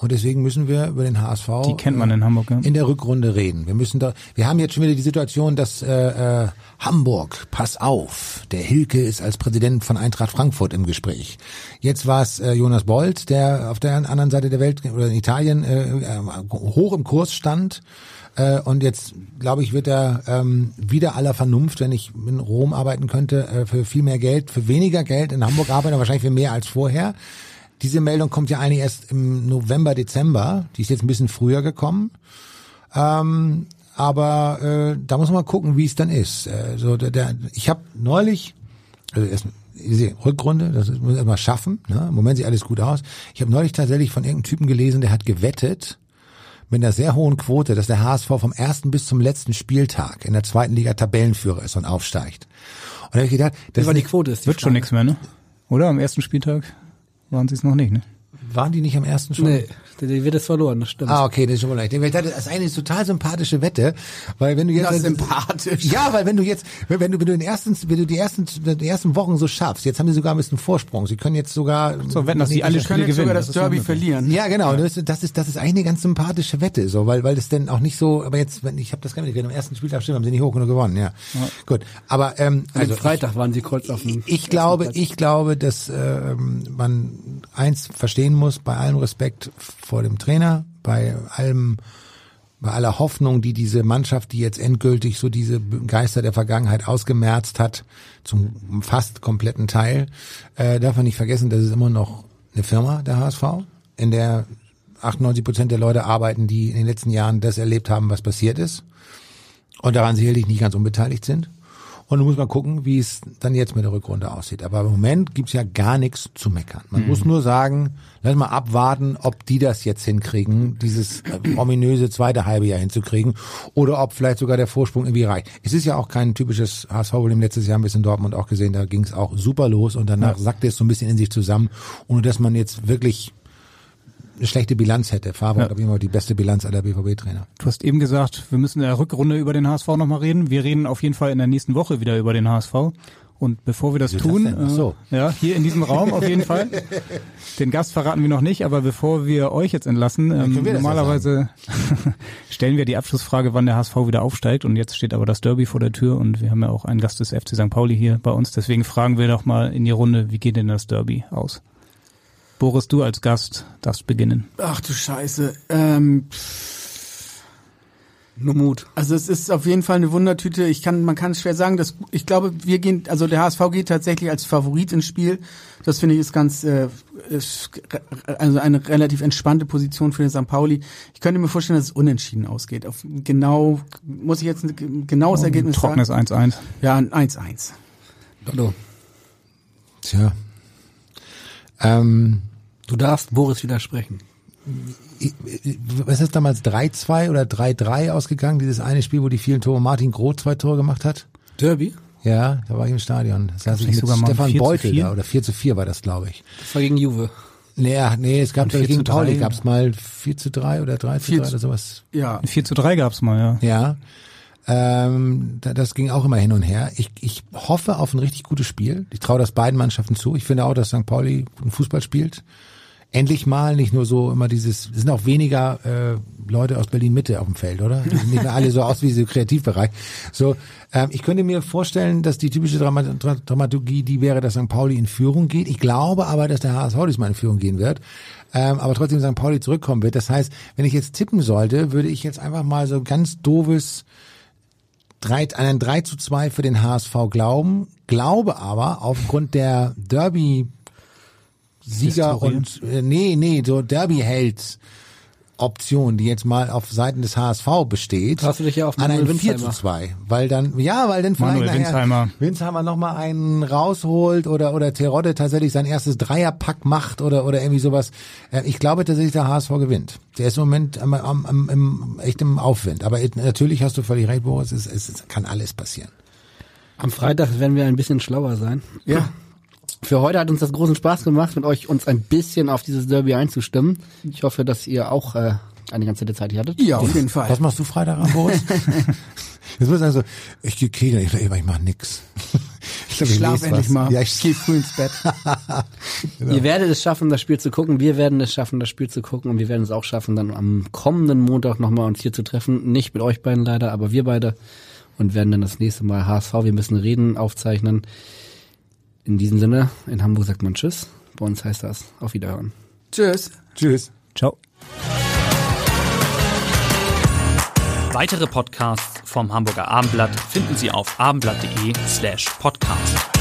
Und deswegen müssen wir über den HSV Die kennt man in Hamburg, ja. in der Rückrunde reden. Wir müssen da, wir haben jetzt schon wieder die Situation, dass äh, äh, Hamburg, pass auf, der Hilke ist als Präsident von Eintracht Frankfurt im Gespräch. Jetzt war es äh, Jonas Bolt, der auf der anderen Seite der Welt oder in Italien äh, äh, hoch im Kurs stand. Äh, und jetzt, glaube ich, wird er ähm, wieder aller Vernunft, wenn ich in Rom arbeiten könnte, äh, für viel mehr Geld, für weniger Geld in Hamburg arbeiten, aber wahrscheinlich für mehr als vorher. Diese Meldung kommt ja eigentlich erst im November, Dezember. Die ist jetzt ein bisschen früher gekommen. Ähm, aber äh, da muss man gucken, wie es dann ist. Äh, so der, der, ich habe neulich, also erst diese Rückrunde, das muss man erstmal schaffen. Ne? Im Moment sieht alles gut aus. Ich habe neulich tatsächlich von irgendeinem Typen gelesen, der hat gewettet mit einer sehr hohen Quote, dass der HSV vom ersten bis zum letzten Spieltag in der zweiten Liga Tabellenführer ist und aufsteigt. Und da habe ich gedacht, das war die Quote ist die Wird schon nichts mehr, ne? Oder? Am ersten Spieltag waren sie es noch nicht, ne? Waren die nicht am ersten schon? Nee, der wird es verloren, das stimmt. Ah, okay, das ist schon mal leicht. Ich Das ist eine total sympathische Wette, weil wenn du jetzt Das ist sympathisch. Ja, weil wenn du jetzt, wenn wenn du, wenn du den ersten, wenn du die ersten, die ersten Wochen so schaffst, jetzt haben die sogar ein bisschen Vorsprung. Sie können jetzt sogar So, wetten, dass die alle Spiele jetzt sogar gewinnen. das noch Derby verlieren. Ja, genau. Das, ist- das ist das ist eigentlich eine ganz sympathische Wette, so, weil weil das denn auch nicht so. Aber jetzt, wenn ich habe das gar nicht. Wenn am ersten Spieltag stimmt, haben sie nicht hoch genug gewonnen. Ja, gut. Aber ähm, Also also Freitag waren sie kurz auf dem. ich glaube, ich glaube, dass ähm, man eins verstehen muss, bei allem Respekt vor dem Trainer, bei allem, bei aller Hoffnung, die diese Mannschaft, die jetzt endgültig so diese Geister der Vergangenheit ausgemerzt hat, zum fast kompletten Teil, äh, darf man nicht vergessen, dass es immer noch eine Firma, der HSV, in der 98 Prozent der Leute arbeiten, die in den letzten Jahren das erlebt haben, was passiert ist und daran sicherlich nicht ganz unbeteiligt sind. Und du musst mal gucken, wie es dann jetzt mit der Rückrunde aussieht. Aber im Moment gibt's ja gar nichts zu meckern. Man muss nur sagen, lass mal abwarten, ob die das jetzt hinkriegen, dieses äh, ominöse zweite halbe Jahr hinzukriegen, oder ob vielleicht sogar der Vorsprung irgendwie reicht. Es ist ja auch kein typisches HSV-Problem. Letztes Jahr haben wir es in Dortmund auch gesehen, da ging's auch super los und danach sackte es so ein bisschen in sich zusammen, ohne dass man jetzt wirklich eine schlechte Bilanz hätte. Favre Ja. jeden Fall die beste Bilanz aller BVB-Trainer. Du hast eben gesagt, wir müssen in der Rückrunde über den HSV nochmal reden. Wir reden auf jeden Fall in der nächsten Woche wieder über den HSV. Und bevor wir das Wieso das tun? Ach so. äh, ja, hier in diesem Raum auf jeden Fall. Den Gast verraten wir noch nicht, aber bevor wir euch jetzt entlassen, ähm, können wir das ja normalerweise stellen wir die Abschlussfrage, wann der HSV wieder aufsteigt. Und jetzt steht aber das Derby vor der Tür und wir haben ja auch einen Gast des FC St. Pauli hier bei uns. Deswegen fragen wir doch mal in die Runde, wie geht denn das Derby aus? Boris, du als Gast darfst beginnen. Ach du Scheiße. Ähm, Nur Mut. Also es ist auf jeden Fall eine Wundertüte. Ich kann, man kann schwer sagen, dass ich glaube, wir gehen, also der HSV geht tatsächlich als Favorit ins Spiel. Das finde ich ist ganz, äh, ist, also eine relativ entspannte Position für den St. Pauli. Ich könnte mir vorstellen, dass es unentschieden ausgeht. Auf genau, muss ich jetzt ein genaues Ergebnis Trockenes sagen? 1-1. Ja, ein 1-1. Lotto. Tja. Ähm, Du darfst Boris widersprechen. was ist damals 3-2 oder 3-3 ausgegangen, dieses eine Spiel, wo die vielen Tore Martin Groth zwei Tore gemacht hat? Derby? Ja, da war ich im Stadion. Das saß ich mit sogar mal Stefan 4 zu Beutel 4? da, oder 4 zu 4 war das, glaube ich. Das war gegen Juve. Ach, nee, es gab 4 gegen zu 3. Pauli gab es mal 4 zu 3 oder 3 zu 4 3 zu- oder sowas. Ja. 4 zu 3 gab's mal, ja. Ja. Ähm, da- das ging auch immer hin und her. Ich, ich hoffe auf ein richtig gutes Spiel. Ich traue das beiden Mannschaften zu. Ich finde auch, dass St. Pauli guten Fußball spielt. Endlich mal, nicht nur so immer dieses, es sind auch weniger äh, Leute aus Berlin Mitte auf dem Feld, oder? Die sehen nicht mehr alle so aus wie so Kreativbereich. So, ähm, ich könnte mir vorstellen, dass die typische Drama Dra Dramaturgie die wäre, dass St. Pauli in Führung geht. Ich glaube aber, dass der HSV diesmal in Führung gehen wird. Ähm, aber trotzdem St. Pauli zurückkommen wird. Das heißt, wenn ich jetzt tippen sollte, würde ich jetzt einfach mal so ganz doofes drei, an ein 3 zu 2 für den HSV glauben, glaube aber aufgrund der Derby Sieger Historie. und äh, nee, nee, so Derby-Held Option, die jetzt mal auf Seiten des HSV besteht, Hast du dich ja auf an Manuel ein 4 Winsheimer. zu 2, weil dann ja, weil dann vielleicht Manuel Winsheimer. Winsheimer noch mal einen rausholt oder oder Terodde tatsächlich sein erstes Dreierpack macht oder oder irgendwie sowas. Äh, Ich glaube tatsächlich der HSV gewinnt. Der ist im Moment am, am, am, im, echt im Aufwind, aber natürlich hast du völlig recht, Boris, es, es, es kann alles passieren. Am Freitag werden wir ein bisschen schlauer sein. Ja. Für heute hat uns das großen Spaß gemacht, mit euch uns ein bisschen auf dieses Derby einzustimmen. Ich hoffe, dass ihr auch äh, eine ganz nette Zeit hier hattet. Ja, auf jeden Fall. Was machst du Freitag am Boris? Jetzt muss ich sagen so, ich gehe kegeln, ich, ich mach nix. Ich, glaub, Ich schlaf endlich was. mal. Ja, ich Geh früh ins Bett. Genau. Ihr werdet es schaffen, das Spiel zu gucken. Wir werden es schaffen, das Spiel zu gucken. Und wir werden es auch schaffen, dann am kommenden Montag nochmal uns hier zu treffen. Nicht mit euch beiden leider, aber wir beide. Und werden dann das nächste Mal HSV, wir müssen reden, aufzeichnen. In diesem Sinne, in Hamburg sagt man Tschüss. Bei uns heißt das auf Wiederhören. Tschüss. Tschüss. Ciao. Weitere Podcasts vom Hamburger Abendblatt finden Sie auf abendblatt.de slash podcast.